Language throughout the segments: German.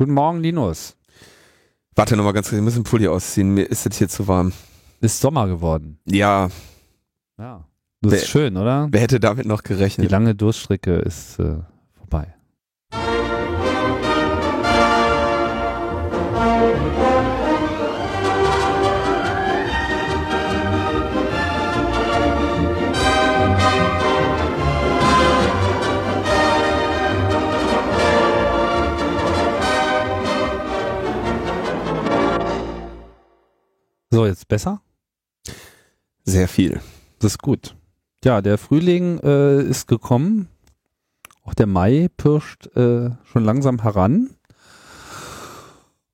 Guten Morgen, Linus. Warte nochmal ganz kurz, ich muss den Pulli ausziehen. Mir ist das hier zu warm. Ist Sommer geworden. Ja, Ja. Das Wer- ist schön, oder? wer hätte damit noch Die gerechnet? lange Durststrecke ist äh, vorbei. So, jetzt besser? Sehr viel. Das ist gut. Ja, der Frühling äh, ist gekommen. Auch der Mai pirscht äh, schon langsam heran.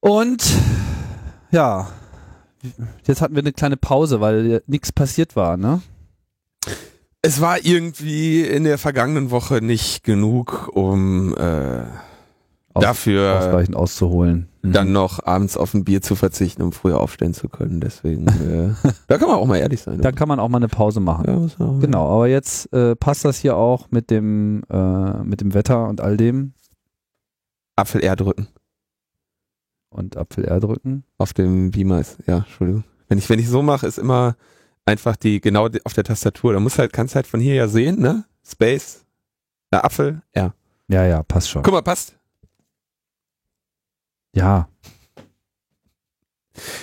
Und ja, jetzt hatten wir eine kleine Pause, weil nichts passiert war, ne? Es war irgendwie in der vergangenen Woche nicht genug, um äh, Aus- dafür Ausreichend auszuholen. Mhm. dann noch abends auf ein Bier zu verzichten, um früher aufstehen zu können. Deswegen, äh, da kann man auch mal ehrlich sein. Da kann man auch mal eine Pause machen. ja, Genau, aber jetzt äh, passt das hier auch mit dem, äh, mit dem Wetter und all dem Apfel R drücken. und Apfel R drücken. Auf dem Beamer ist, ja, Entschuldigung. Wenn ich, wenn ich so mache, ist immer einfach die, genau auf der Tastatur. Da muss halt, kannst halt von hier ja sehen, ne? Space, äh, Apfel, R. Ja, ja, passt schon. Guck mal, passt. Ja,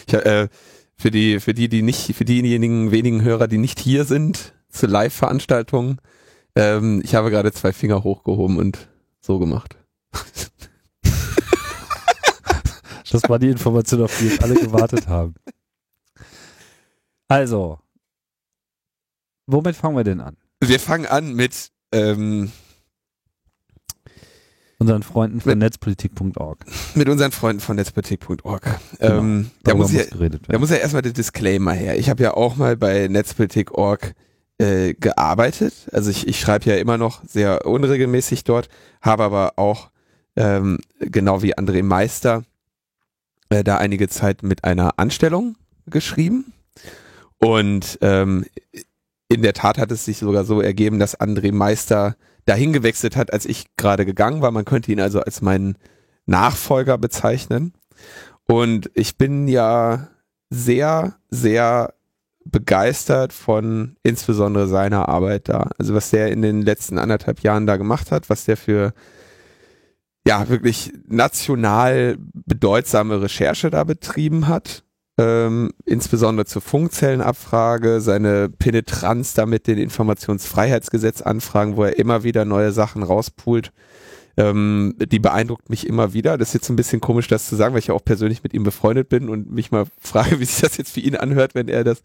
Ich, äh, für die, für die, die nicht, für diejenigen wenigen Hörer, die nicht hier sind, zur Live-Veranstaltung, ähm, ich habe gerade zwei Finger hochgehoben und so gemacht. Das war die Information, auf die jetzt alle gewartet haben. Also, womit fangen wir denn an? Wir fangen an mit, ähm, Unseren Freunden von netzpolitik.org. mit unseren Freunden von netzpolitik.org. Ähm, da muss ich, geredet Da muss ja erstmal der Disclaimer her. Ich habe ja auch mal bei Netzpolitik.org äh, gearbeitet. Also ich, ich schreibe ja immer noch sehr unregelmäßig dort, habe aber auch ähm, genau wie André Meister äh, da einige Zeit mit einer Anstellung geschrieben. Und ähm, in der Tat hat es sich sogar so ergeben, dass André Meister dahin gewechselt hat, als ich gerade gegangen war. Man könnte ihn also als meinen Nachfolger bezeichnen. Und ich bin ja sehr, sehr begeistert von insbesondere seiner Arbeit da. Also was der in den letzten anderthalb Jahren da gemacht hat, was der für ja wirklich national bedeutsame Recherche da betrieben hat. Ähm, insbesondere zur Funkzellenabfrage, seine Penetranz da mit den Informationsfreiheitsgesetzanfragen, wo er immer wieder neue Sachen rauspult. Ähm, die beeindruckt mich immer wieder. Das ist jetzt ein bisschen komisch, das zu sagen, weil ich ja auch persönlich mit ihm befreundet bin und mich mal frage, wie sich das jetzt für ihn anhört, wenn er das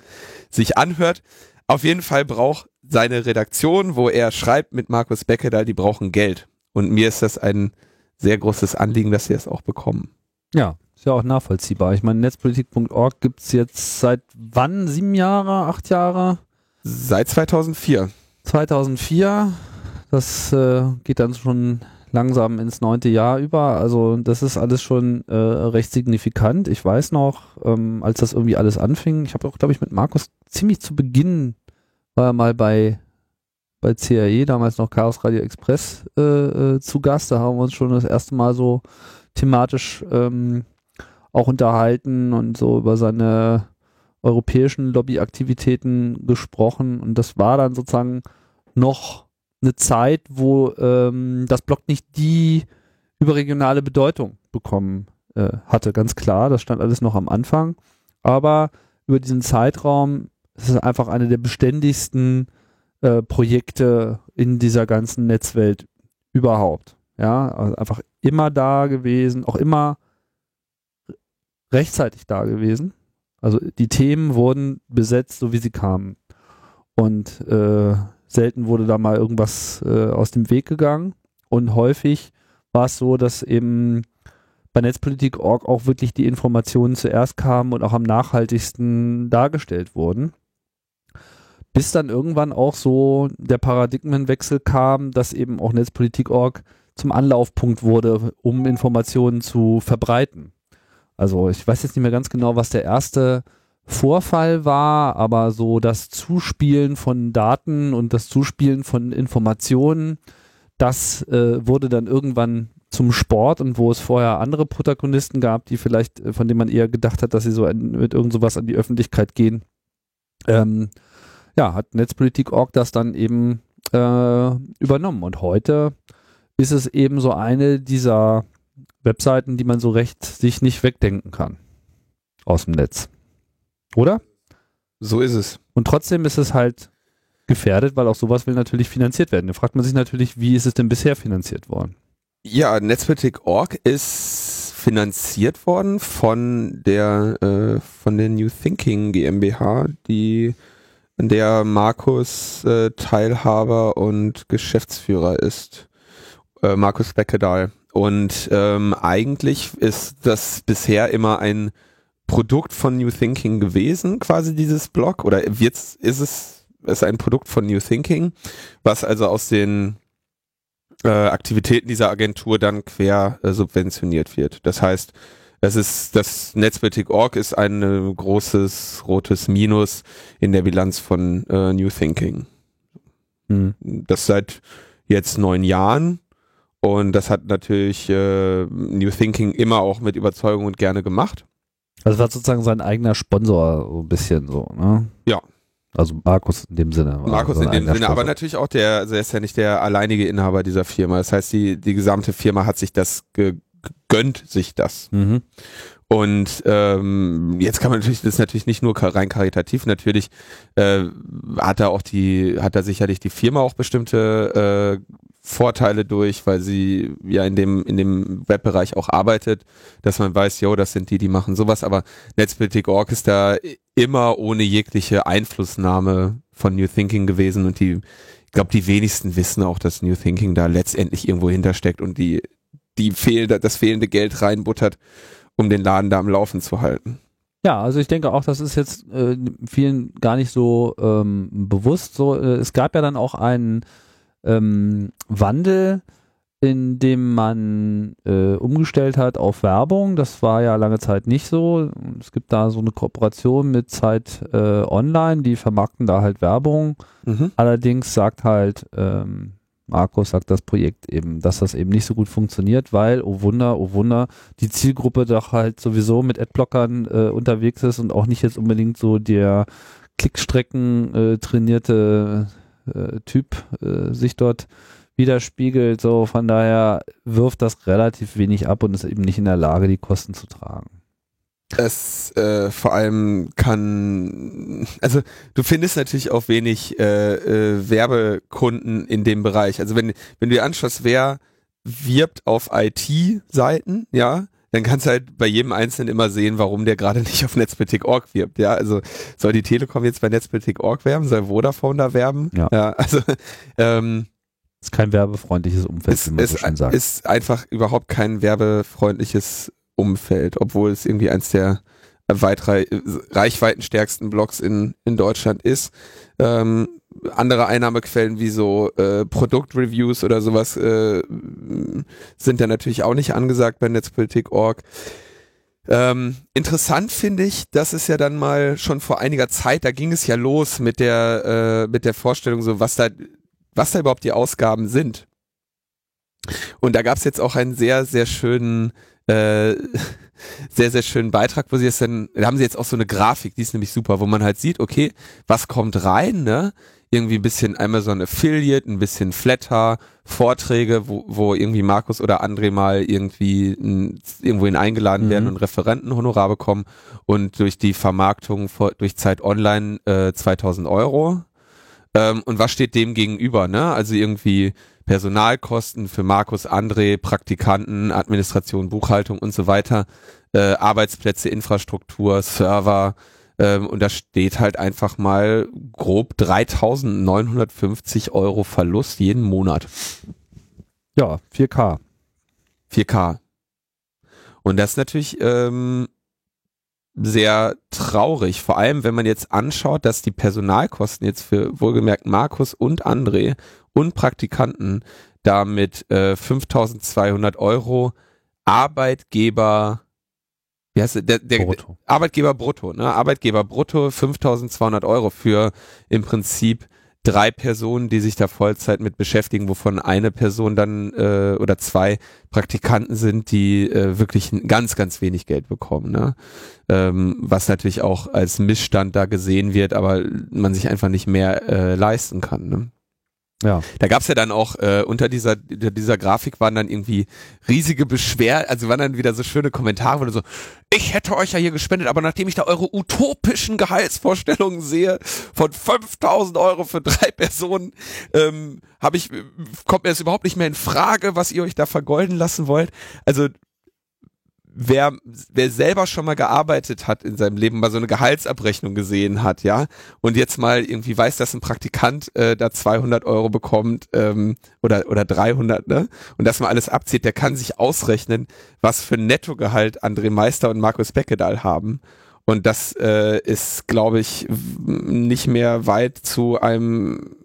sich anhört. Auf jeden Fall braucht seine Redaktion, wo er schreibt mit Markus Beckedahl, die brauchen Geld. Und mir ist das ein sehr großes Anliegen, dass sie das auch bekommen. Ja, ist ja auch nachvollziehbar. Ich meine, netzpolitik.org gibt's jetzt seit wann? Sieben Jahre? Acht Jahre? Seit 2004. 2004. Das äh, geht dann schon langsam ins neunte Jahr über. Also das ist alles schon äh, recht signifikant. Ich weiß noch, ähm, als das irgendwie alles anfing, ich habe auch, glaube ich, mit Markus ziemlich zu Beginn war er mal bei bei CRE, damals noch Chaos Radio Express, äh, äh, zu Gast. Da haben wir uns schon das erste Mal so thematisch ähm, auch unterhalten und so über seine europäischen Lobbyaktivitäten gesprochen. Und das war dann sozusagen noch eine Zeit, wo ähm, das Blog nicht die überregionale Bedeutung bekommen äh, hatte, ganz klar. Das stand alles noch am Anfang. Aber über diesen Zeitraum ist es einfach eine der beständigsten äh, Projekte in dieser ganzen Netzwelt überhaupt. Ja, also einfach immer da gewesen, auch immer rechtzeitig da gewesen. Also die Themen wurden besetzt, so wie sie kamen. Und äh, selten wurde da mal irgendwas äh, aus dem Weg gegangen. Und häufig war es so, dass eben bei Netzpolitik.org auch wirklich die Informationen zuerst kamen und auch am nachhaltigsten dargestellt wurden. Bis dann irgendwann auch so der Paradigmenwechsel kam, dass eben auch Netzpolitik.org zum Anlaufpunkt wurde, um Informationen zu verbreiten. Also ich weiß jetzt nicht mehr ganz genau, was der erste Vorfall war, aber so das Zuspielen von Daten und das Zuspielen von Informationen, das äh, wurde dann irgendwann zum Sport und wo es vorher andere Protagonisten gab, die vielleicht, äh, von denen man eher gedacht hat, dass sie so ein, mit irgend sowas an die Öffentlichkeit gehen, ähm, ja, hat Netzpolitik.org das dann eben äh, übernommen. Und heute ist es eben so eine dieser Webseiten, die man so recht sich nicht wegdenken kann aus dem Netz. Oder? So ist es. Und trotzdem ist es halt gefährdet, weil auch sowas will natürlich finanziert werden. Da fragt man sich natürlich, wie ist es denn bisher finanziert worden? Ja, Netzpolitik.org ist finanziert worden von der äh, von der New Thinking GmbH, die an der Markus äh, Teilhaber und Geschäftsführer ist. Äh, Markus Beckedahl. Und ähm, eigentlich ist das bisher immer ein Produkt von New Thinking gewesen, quasi dieses Blog, oder jetzt ist es ist ein Produkt von New Thinking, was also aus den äh, Aktivitäten dieser Agentur dann quer äh, subventioniert wird. Das heißt, es ist das Netzpolitik.org ist ein äh, großes rotes Minus in der Bilanz von äh, New Thinking. Hm. Das seit jetzt neun Jahren und das hat natürlich äh, New Thinking immer auch mit Überzeugung und gerne gemacht. Also war sozusagen sein eigener Sponsor, so ein bisschen so, ne? Ja. Also Markus in dem Sinne. Markus in dem Sinne, Sponsor. aber natürlich auch der, also er ist ja nicht der alleinige Inhaber dieser Firma. Das heißt, die, die gesamte Firma hat sich das gegönnt, sich das. Mhm. Und ähm, jetzt kann man natürlich, das ist natürlich nicht nur rein karitativ, natürlich äh, hat er auch die, hat er sicherlich die Firma auch bestimmte äh, Vorteile durch, weil sie ja in dem, in dem Webbereich auch arbeitet, dass man weiß, jo, das sind die, die machen sowas, aber Netzpolitik.org ist da immer ohne jegliche Einflussnahme von New Thinking gewesen und die, ich glaube, die wenigsten wissen auch, dass New Thinking da letztendlich irgendwo hintersteckt und die, die fehlende, das fehlende Geld reinbuttert, um den Laden da am Laufen zu halten. Ja, also ich denke auch, das ist jetzt äh, vielen gar nicht so ähm, bewusst. So, äh, es gab ja dann auch einen ähm, Wandel, in dem man äh, umgestellt hat auf Werbung. Das war ja lange Zeit nicht so. Es gibt da so eine Kooperation mit Zeit äh, Online, die vermarkten da halt Werbung. Mhm. Allerdings sagt halt ähm, Markus sagt das Projekt eben, dass das eben nicht so gut funktioniert, weil, oh Wunder, oh Wunder, die Zielgruppe doch halt sowieso mit Adblockern äh, unterwegs ist und auch nicht jetzt unbedingt so der Klickstrecken äh, trainierte äh, Typ äh, sich dort widerspiegelt. So, von daher wirft das relativ wenig ab und ist eben nicht in der Lage, die Kosten zu tragen. Es äh, vor allem kann, also du findest natürlich auch wenig äh, äh, Werbekunden in dem Bereich. Also wenn, wenn du dir anschaust, wer wirbt auf IT-Seiten, ja, dann kannst du halt bei jedem Einzelnen immer sehen, warum der gerade nicht auf Netzpolitik.org wirbt. Ja, also soll die Telekom jetzt bei Netzpolitik.org werben, soll Vodafone da werben? Ja. ja also ähm, ist kein werbefreundlichstärktes Umfeld, ist, wie man ist, so schön sagt. Ist einfach überhaupt kein werbefreundliches Umfeld, obwohl es irgendwie eins der weit reichweitenstärksten Blogs in, in Deutschland ist. Ähm, andere Einnahmequellen wie so äh, Produktreviews oder sowas äh, sind ja natürlich auch nicht angesagt bei Netzpolitik.org. Ähm, interessant finde ich, dass es ja dann mal schon vor einiger Zeit, da ging es ja los mit der äh, mit der Vorstellung so, was da was da überhaupt die Ausgaben sind. Und da gab es jetzt auch einen sehr sehr schönen äh, sehr, sehr schönen Beitrag, wo sie es dann, da haben sie jetzt auch so eine Grafik, die ist nämlich super, wo man halt sieht, okay, was kommt rein, ne? Irgendwie ein bisschen Amazon Affiliate, ein bisschen Flatter, Vorträge, wo, wo irgendwie Markus oder André mal irgendwie n, irgendwohin eingeladen mhm. werden und Referentenhonorar bekommen und durch die Vermarktung vor, durch Zeit Online äh, 2000 Euro. Ähm, und was steht dem gegenüber, ne? Also irgendwie Personalkosten für Markus, André, Praktikanten, Administration, Buchhaltung und so weiter, äh, Arbeitsplätze, Infrastruktur, Server ähm, und da steht halt einfach mal grob 3.950 Euro Verlust jeden Monat. Ja, 4K. 4K. Und das ist natürlich ähm, sehr traurig, vor allem wenn man jetzt anschaut, dass die Personalkosten jetzt für wohlgemerkt Markus und André und Praktikanten damit äh, 5200 Euro Arbeitgeber, wie heißt der, der Arbeitgeber brutto, ne? Arbeitgeber brutto 5200 Euro für im Prinzip drei Personen, die sich da Vollzeit mit beschäftigen, wovon eine Person dann äh, oder zwei Praktikanten sind, die äh, wirklich ganz, ganz wenig Geld bekommen. Ne? Ähm, was natürlich auch als Missstand da gesehen wird, aber man sich einfach nicht mehr äh, leisten kann. Ne? Ja. Da gab's ja dann auch äh, unter dieser dieser Grafik waren dann irgendwie riesige Beschwer, also waren dann wieder so schöne Kommentare, wo so, ich hätte euch ja hier gespendet, aber nachdem ich da eure utopischen Gehaltsvorstellungen sehe von 5000 Euro für drei Personen, ähm, habe ich kommt mir das überhaupt nicht mehr in Frage, was ihr euch da vergolden lassen wollt. Also wer, wer selber schon mal gearbeitet hat in seinem Leben, mal so eine Gehaltsabrechnung gesehen hat, ja, und jetzt mal irgendwie weiß, dass ein Praktikant äh, da 200 Euro bekommt ähm, oder oder 300, ne, und das mal alles abzieht, der kann sich ausrechnen, was für ein Nettogehalt André Meister und Markus Beckedahl haben. Und das äh, ist, glaube ich, nicht mehr weit zu einem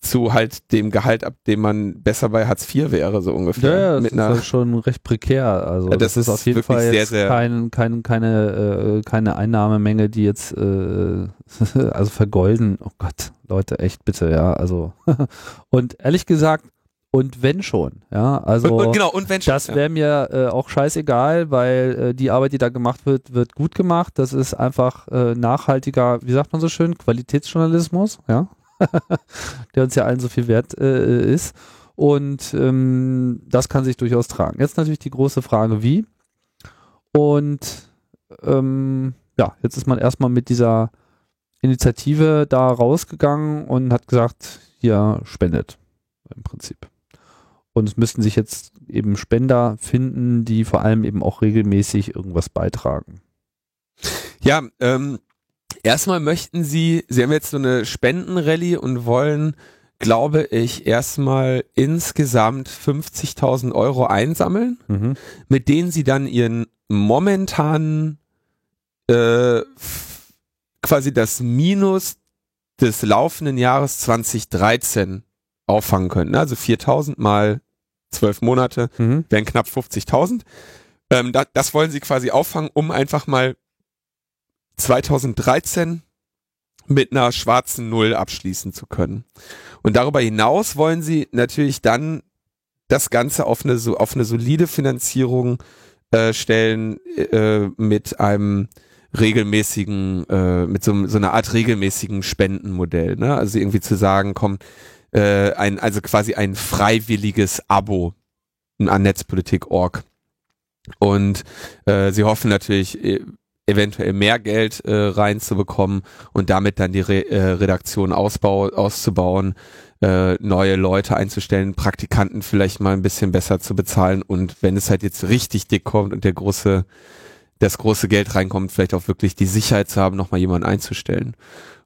zu halt dem Gehalt, ab dem man besser bei Hartz IV wäre, so ungefähr. Ja, ja das mit ist einer, schon recht prekär. Also ja, das, das, ist auf jeden Fall jetzt sehr, sehr kein, kein, keine, äh, keine Einnahmemenge, die jetzt äh, also vergolden. Oh Gott, Leute, echt bitte, ja. Also und ehrlich gesagt, und wenn schon, ja, also und, und genau, und wenn schon, das wäre mir äh, auch scheißegal, weil äh, die Arbeit, die da gemacht wird, wird gut gemacht. Das ist einfach äh, nachhaltiger, wie sagt man so schön, Qualitätsjournalismus, ja. der uns ja allen so viel wert äh, ist. Und ähm, das kann sich durchaus tragen. Jetzt natürlich die große Frage, wie. Und ähm, ja, jetzt ist man erstmal mit dieser Initiative da rausgegangen und hat gesagt, hier spendet im Prinzip. Und es müssten sich jetzt eben Spender finden, die vor allem eben auch regelmäßig irgendwas beitragen. Ja, ähm, Erstmal möchten sie, sie haben jetzt so eine Spendenrallye und wollen, glaube ich, erstmal insgesamt 50.000 Euro einsammeln, mhm. mit denen sie dann ihren momentanen äh, quasi das Minus des laufenden Jahres 2013 auffangen können. Also 4.000 mal 12 Monate mhm. wären knapp 50.000. Ähm, da, das wollen sie quasi auffangen, um einfach mal 2013 mit einer schwarzen Null abschließen zu können. Und darüber hinaus wollen sie natürlich dann das Ganze auf eine, auf eine solide Finanzierung äh, stellen äh, mit einem regelmäßigen, äh, mit so, so einer Art regelmäßigen Spendenmodell. Ne? Also irgendwie zu sagen, komm, äh, ein, also quasi ein freiwilliges Abo an Netzpolitik.org. Und äh, sie hoffen natürlich, äh, eventuell mehr Geld äh, reinzubekommen und damit dann die Re äh, Redaktion ausbau auszubauen, äh, neue Leute einzustellen, Praktikanten vielleicht mal ein bisschen besser zu bezahlen und wenn es halt jetzt richtig dick kommt und der große das große Geld reinkommt, vielleicht auch wirklich die Sicherheit zu haben, nochmal jemanden einzustellen.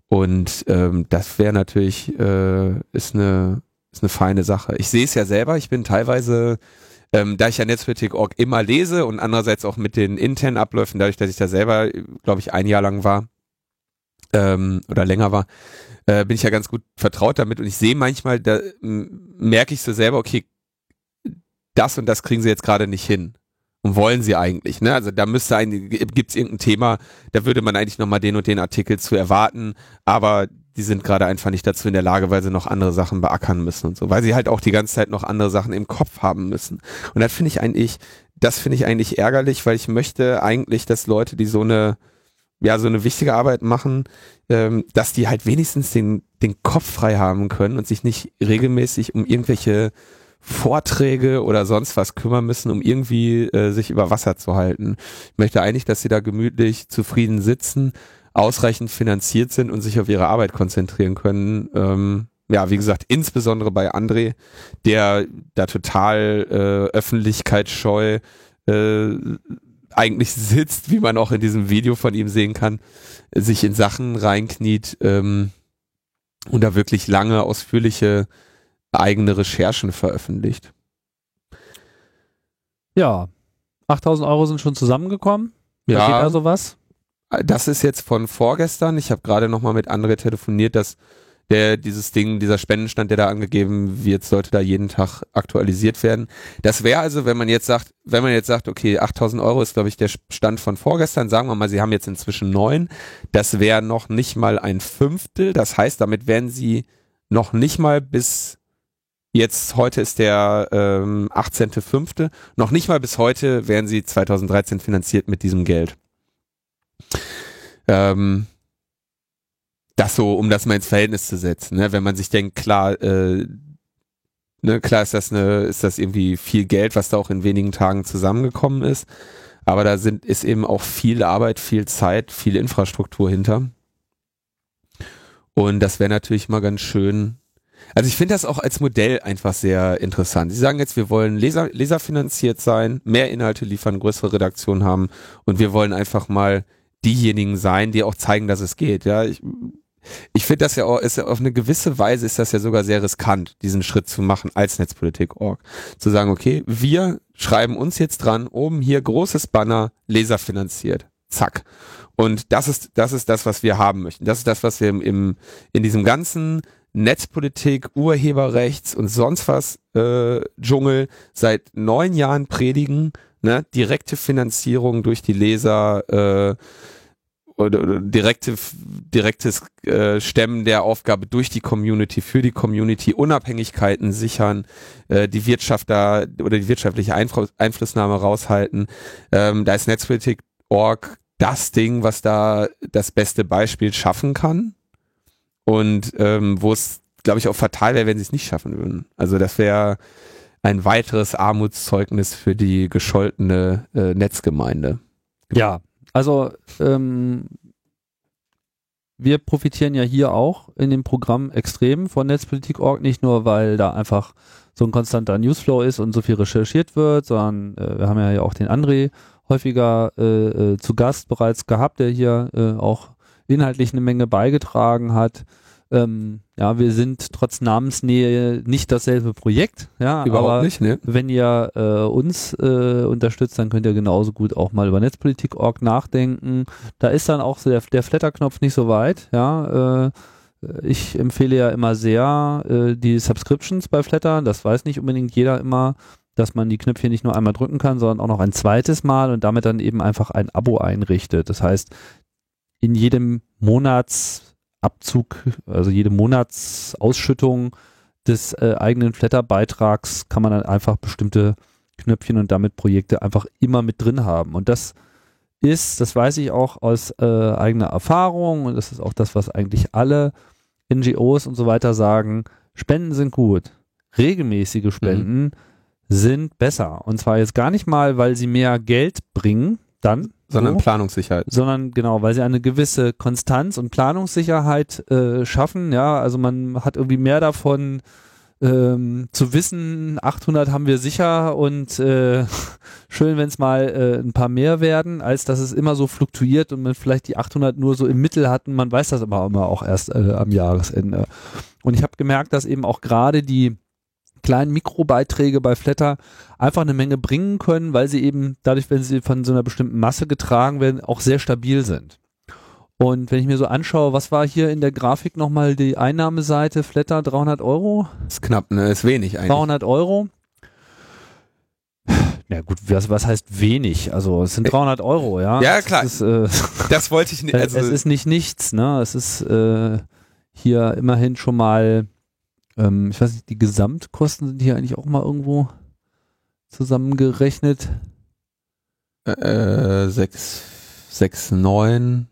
Und ähm, das wäre natürlich, äh, ist eine, ist eine feine Sache. Ich sehe es ja selber, ich bin teilweise ähm, da ich ja Netzpolitik.org immer lese und andererseits auch mit den internen Abläufen, dadurch, dass ich da selber, glaube ich, ein Jahr lang war ähm, oder länger war, äh, bin ich ja ganz gut vertraut damit und ich sehe manchmal, da merke ich so selber, okay, das und das kriegen sie jetzt gerade nicht hin. Und wollen sie eigentlich, ne? Also da müsste ein, gibt es irgendein Thema, da würde man eigentlich nochmal den und den Artikel zu erwarten, aber die sind gerade einfach nicht dazu in der Lage, weil sie noch andere Sachen beackern müssen und so, weil sie halt auch die ganze Zeit noch andere Sachen im Kopf haben müssen. Und das finde ich eigentlich, das finde ich eigentlich ärgerlich, weil ich möchte eigentlich, dass Leute, die so eine, ja, so eine wichtige Arbeit machen, ähm, dass die halt wenigstens den, den Kopf frei haben können und sich nicht regelmäßig um irgendwelche Vorträge oder sonst was kümmern müssen, um irgendwie äh, sich über Wasser zu halten. Ich möchte eigentlich, dass sie da gemütlich zufrieden sitzen, ausreichend finanziert sind und sich auf ihre Arbeit konzentrieren können. Ähm, ja, wie gesagt, insbesondere bei André, der da total äh, öffentlichkeitsscheu äh, eigentlich sitzt, wie man auch in diesem Video von ihm sehen kann, sich in Sachen reinkniet ähm, und da wirklich lange, ausführliche eigene Recherchen veröffentlicht. Ja, 8000 Euro sind schon zusammengekommen. Da ja. geht also was. Das ist jetzt von vorgestern. Ich habe gerade nochmal mit André telefoniert, dass der dieses Ding, dieser Spendenstand, der da angegeben wird, sollte da jeden Tag aktualisiert werden. Das wäre also, wenn man jetzt sagt, wenn man jetzt sagt, okay, 8000 Euro ist, glaube ich, der Stand von vorgestern, sagen wir mal, sie haben jetzt inzwischen neun, das wäre noch nicht mal ein Fünftel. Das heißt, damit wären sie noch nicht mal bis jetzt, heute ist der ähm, 18.05., noch nicht mal bis heute wären sie 2013 finanziert mit diesem Geld. Ähm, das so, um das mal ins Verhältnis zu setzen. Ne? Wenn man sich denkt, klar, äh, ne, klar ist das eine, ist das irgendwie viel Geld, was da auch in wenigen Tagen zusammengekommen ist. Aber da sind, ist eben auch viel Arbeit, viel Zeit, viel Infrastruktur hinter. Und das wäre natürlich mal ganz schön. Also ich finde das auch als Modell einfach sehr interessant. Sie sagen jetzt, wir wollen Leser, leserfinanziert sein, mehr Inhalte liefern, größere Redaktion haben und wir wollen einfach mal diejenigen sein, die auch zeigen, dass es geht. Ja, ich, ich finde das ja auch, ist ja auf eine gewisse Weise ist das ja sogar sehr riskant, diesen Schritt zu machen als Netzpolitik.org. Zu sagen, okay, wir schreiben uns jetzt dran, oben hier großes Banner, Leser finanziert. Zack. Und das ist, das ist das, was wir haben möchten. Das ist das, was wir im, im in diesem ganzen Netzpolitik, Urheberrechts und sonst was äh, Dschungel seit neun Jahren predigen. Ne? Direkte Finanzierung durch die Leser, äh, oder, oder direkte, direktes äh, Stemmen der Aufgabe durch die Community, für die Community, Unabhängigkeiten sichern, äh, die Wirtschaft da oder die wirtschaftliche Einfluss, Einflussnahme raushalten. Ähm, da ist Netzpolitik.org das Ding, was da das beste Beispiel schaffen kann und ähm, wo es, glaube ich, auch fatal wäre, wenn sie es nicht schaffen würden. Also das wäre ein weiteres Armutszeugnis für die gescholtene äh, Netzgemeinde. Ja, also ähm, wir profitieren ja hier auch in dem Programm extrem von Netzpolitik.org, nicht nur, weil da einfach so ein konstanter Newsflow ist und so viel recherchiert wird, sondern äh, wir haben ja auch den André häufiger äh, äh, zu Gast bereits gehabt, der hier äh, auch inhaltlich eine Menge beigetragen hat. Ähm, ja, wir sind trotz Namensnähe nicht dasselbe Projekt, ja, Überhaupt aber nicht, ne? wenn ihr äh, uns äh, unterstützt, dann könnt ihr genauso gut auch mal über Netzpolitik.org nachdenken. Da ist dann auch so der, der Flatterknopf nicht so weit, ja. Äh, ich empfehle ja immer sehr äh, die Subscriptions bei Flatter. Das weiß nicht unbedingt jeder immer, dass man die Knöpfchen nicht nur einmal drücken kann, sondern auch noch ein zweites Mal und damit dann eben einfach ein Abo einrichtet. Das heißt, in jedem Monats Abzug, also jede Monatsausschüttung des äh, eigenen Flatter-Beitrags kann man dann einfach bestimmte Knöpfchen und damit Projekte einfach immer mit drin haben. Und das ist, das weiß ich auch aus äh, eigener Erfahrung und das ist auch das, was eigentlich alle NGOs und so weiter sagen, Spenden sind gut. Regelmäßige Spenden mhm. sind besser. Und zwar jetzt gar nicht mal, weil sie mehr Geld bringen, dann, sondern so, Planungssicherheit. Sondern genau, weil sie eine gewisse Konstanz und Planungssicherheit äh, schaffen. Ja, also man hat irgendwie mehr davon ähm, zu wissen, 800 haben wir sicher und äh, schön, wenn es mal äh, ein paar mehr werden, als dass es immer so fluktuiert und man vielleicht die 800 nur so im Mittel hat und man weiß das aber immer auch erst äh, am Jahresende. Und ich habe gemerkt, dass eben auch gerade die kleinen Mikrobeiträge bei Flatter einfach eine Menge bringen können, weil sie eben dadurch, wenn sie von so einer bestimmten Masse getragen werden, auch sehr stabil sind. Und wenn ich mir so anschaue, was war hier in der Grafik nochmal die Einnahmeseite Flatter 300 Euro? Ist knapp, ne? Ist wenig eigentlich. 300 Euro. Ja gut, was, was heißt wenig? Also es sind 300 Euro, ja. Ja klar. Ist, äh, das wollte ich nicht. Also es ist nicht nichts, ne? Es ist äh, hier immerhin schon mal ähm, ich weiß nicht, die Gesamtkosten sind hier eigentlich auch mal irgendwo zusammengerechnet. Äh, 6, 6, 9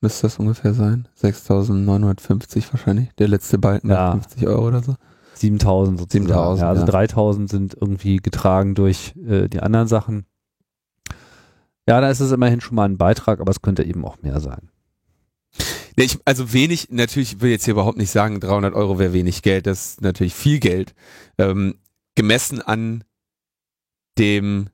müsste das ungefähr sein. 6.950 wahrscheinlich. Der letzte Balken ja. 50 Euro oder so. 7000 sozusagen. 7000, ja, also ja. 3000 sind irgendwie getragen durch äh, die anderen Sachen. Ja, da ist es immerhin schon mal ein Beitrag, aber es könnte eben auch mehr sein. Ja, ich, also wenig, natürlich will jetzt hier überhaupt nicht sagen, 300 Euro wäre wenig Geld, das ist natürlich viel Geld. Ähm, gemessen an dem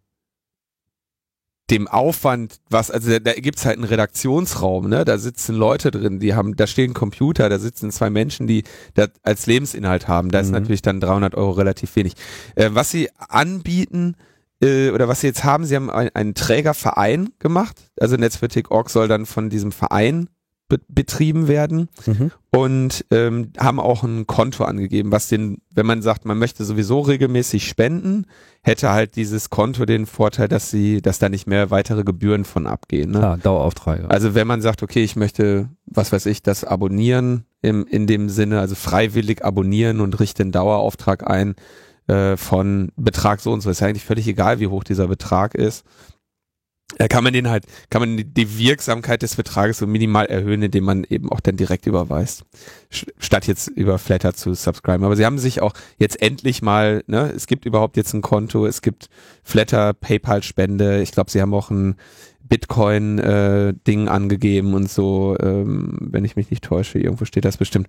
dem Aufwand, was, also da, da gibt's halt einen Redaktionsraum, ne? Da sitzen Leute drin, die haben, da stehen Computer, da sitzen zwei Menschen, die das als Lebensinhalt haben. Da ist mhm. natürlich dann 300 Euro relativ wenig. Äh, was sie anbieten, äh, oder was sie jetzt haben, sie haben ein, einen Trägerverein gemacht. Also Netzpolitik.org soll dann von diesem Verein be betrieben werden Mhm. und ähm, haben auch ein Konto angegeben, was den, wenn man sagt, man möchte sowieso regelmäßig spenden, hätte halt dieses Konto den Vorteil, dass sie, dass da nicht mehr weitere Gebühren von abgehen. Ne? Klar, Daueraufträge. Also wenn man sagt, okay, ich möchte, was weiß ich, das abonnieren im, in dem Sinne, also freiwillig abonnieren und richte einen Dauerauftrag ein äh, von Betrag so und so, ist ja eigentlich völlig egal, wie hoch dieser Betrag ist. Da kann man den halt, kann man die, Wirksamkeit des Betrages so minimal erhöhen, indem man eben auch dann direkt überweist, statt jetzt über Flatter zu subscriben. Aber sie haben sich auch jetzt endlich mal, ne, es gibt überhaupt jetzt ein Konto, es gibt Flatter, PayPal-Spende, ich glaube, sie haben auch ein Bitcoin-Ding angegeben und so, ähm, wenn ich mich nicht täusche, irgendwo steht das bestimmt.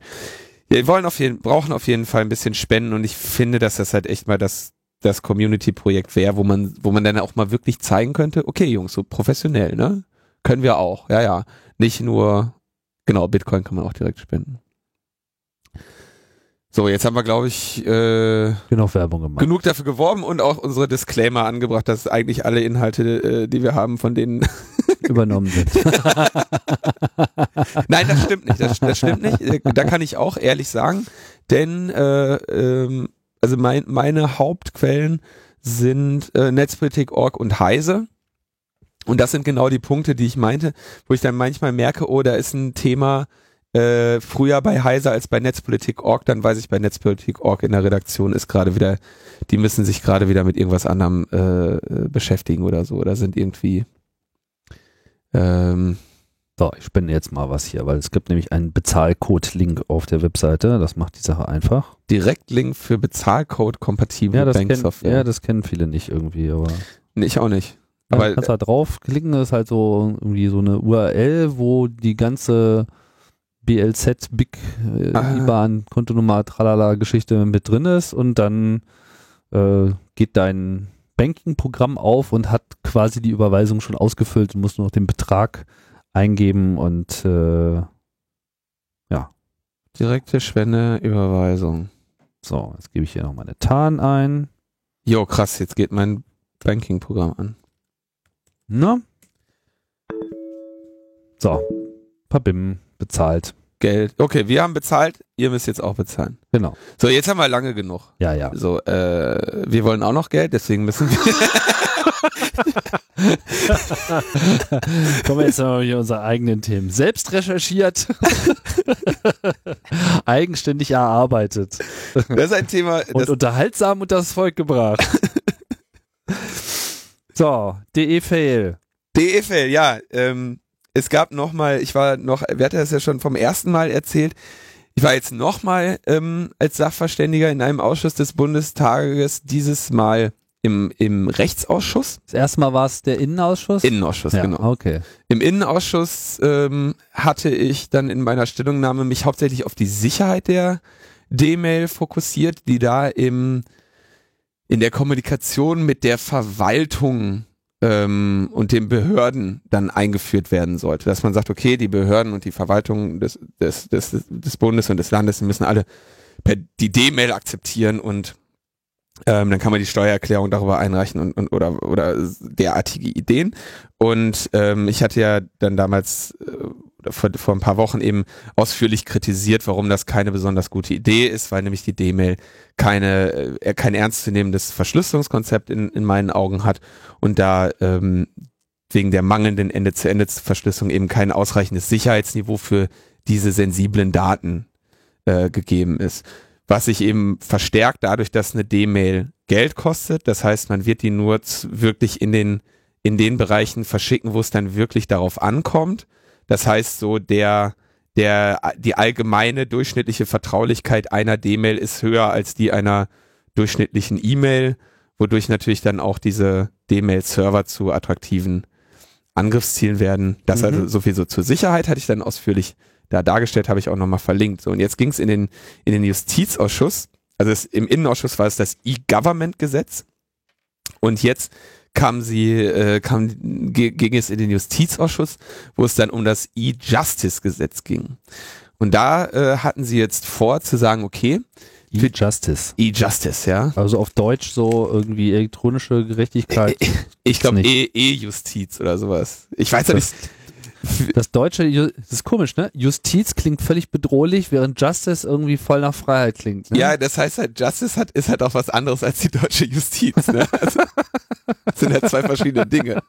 Wir wollen auf jeden, brauchen auf jeden Fall ein bisschen Spenden und ich finde, dass das halt echt mal das, das Community-Projekt wäre, wo man, wo man dann auch mal wirklich zeigen könnte, okay, Jungs, so professionell, ne? Können wir auch, ja, ja. Nicht nur, genau, Bitcoin kann man auch direkt spenden. So, jetzt haben wir, glaube ich, äh, Genug Werbung gemacht. genug dafür geworben und auch unsere Disclaimer angebracht, dass eigentlich alle Inhalte, äh, die wir haben, von denen übernommen sind. Nein, das stimmt nicht. Das, das stimmt nicht. Äh, Da kann ich auch ehrlich sagen, denn äh, ähm, also mein, meine Hauptquellen sind äh, Netzpolitik.org und Heise. Und das sind genau die Punkte, die ich meinte, wo ich dann manchmal merke, oh, da ist ein Thema äh, früher bei Heise als bei Netzpolitik.org, dann weiß ich bei Netzpolitik.org in der Redaktion ist gerade wieder, die müssen sich gerade wieder mit irgendwas anderem äh, äh, beschäftigen oder so, oder sind irgendwie ähm, So, ich spende jetzt mal was hier, weil es gibt nämlich einen Bezahlcode-Link auf der Webseite. Das macht die Sache einfach. Direktlink für Bezahlcode-kompatible Ja Banksoftware. ja, das kennen viele nicht irgendwie, aber. nee, ich auch nicht. Aber Aber kannst da draufklicken, das ist halt so irgendwie so eine URL, wo die ganze BLZ Big äh, Ah. IBAN Kontonummer tralala Geschichte mit drin ist und dann äh, geht dein Banking-Programm auf und hat quasi die Überweisung schon ausgefüllt und musst nur noch den Betrag eingeben und äh, direkte Spende-Überweisung. so, jetzt gebe ich hier noch meine TAN ein. Jo, krass, jetzt geht mein Banking-Programm an. Na? So, Pabim, bezahlt. Geld. Okay, wir haben bezahlt, ihr müsst jetzt auch bezahlen. Genau. So, jetzt haben wir lange genug. Ja, ja. So, äh, wir wollen auch noch Geld, deswegen müssen wir. Kommen wir jetzt mal hier unsere eigenen Themen. Selbst recherchiert, eigenständig erarbeitet Das ist ein Thema, und das, unterhaltsam unter das Volk gebracht. So, DE Fail. DEFL, ja. Ähm, es gab noch mal, ich war noch, wer hat das ja schon vom ersten Mal erzählt, ich war jetzt noch mal ähm, als Sachverständiger in einem Ausschuss des Bundestages, dieses Mal im, im Rechtsausschuss, Das erste Mal war es der Innenausschuss. Innenausschuss, ja, genau. Okay. Im Innenausschuss ähm, hatte ich dann in meiner Stellungnahme mich hauptsächlich auf die Sicherheit der D-Mail fokussiert, die da im, in der Kommunikation mit der Verwaltung ähm, und den Behörden dann eingeführt werden sollte. Dass man sagt, okay, die Behörden und die Verwaltung des, des, des, des Bundes und des Landes müssen alle per die D-Mail akzeptieren und ähm, dann kann man die Steuererklärung darüber einreichen und, und oder oder derartige Ideen. Und ähm, ich hatte ja dann damals äh, vor, vor ein paar Wochen eben ausführlich kritisiert, warum das keine besonders gute Idee ist, weil nämlich die D-Mail keine äh, kein ernstzunehmendes Verschlüsselungskonzept in, in meinen Augen hat und da ähm, wegen der mangelnden Ende-zu-Ende-Verschlüsselung eben kein ausreichendes Sicherheitsniveau für diese sensiblen Daten äh, gegeben ist was sich eben verstärkt dadurch, dass eine D-Mail Geld kostet. Das heißt, man wird die nur wirklich in den, in den Bereichen verschicken, wo es dann wirklich darauf ankommt. Das heißt, so der, der, die allgemeine durchschnittliche Vertraulichkeit einer D-Mail ist höher als die einer durchschnittlichen E-Mail, wodurch natürlich dann auch diese D-Mail-Server zu attraktiven Angriffszielen werden. Das Mhm. also so viel so zur Sicherheit hatte ich dann ausführlich da dargestellt, habe ich auch nochmal verlinkt. So, und jetzt ging es in den, in den Justizausschuss, also es, im Innenausschuss war es das E-Government-Gesetz und jetzt kam sie, äh, kam, ging es in den Justizausschuss, wo es dann um das E-Justice-Gesetz ging. Und da äh, hatten sie jetzt vor zu sagen, okay, E-Justice. E-Justice, ja. Also auf Deutsch so irgendwie elektronische Gerechtigkeit. Ich glaube E-Justiz oder sowas. Ich weiß ja nicht. Das deutsche, Ju- das ist komisch, ne? Justiz klingt völlig bedrohlich, während Justice irgendwie voll nach Freiheit klingt. Ne? Ja, das heißt halt, Justice hat, ist halt auch was anderes als die deutsche Justiz. Ne? Also, das sind halt zwei verschiedene Dinge.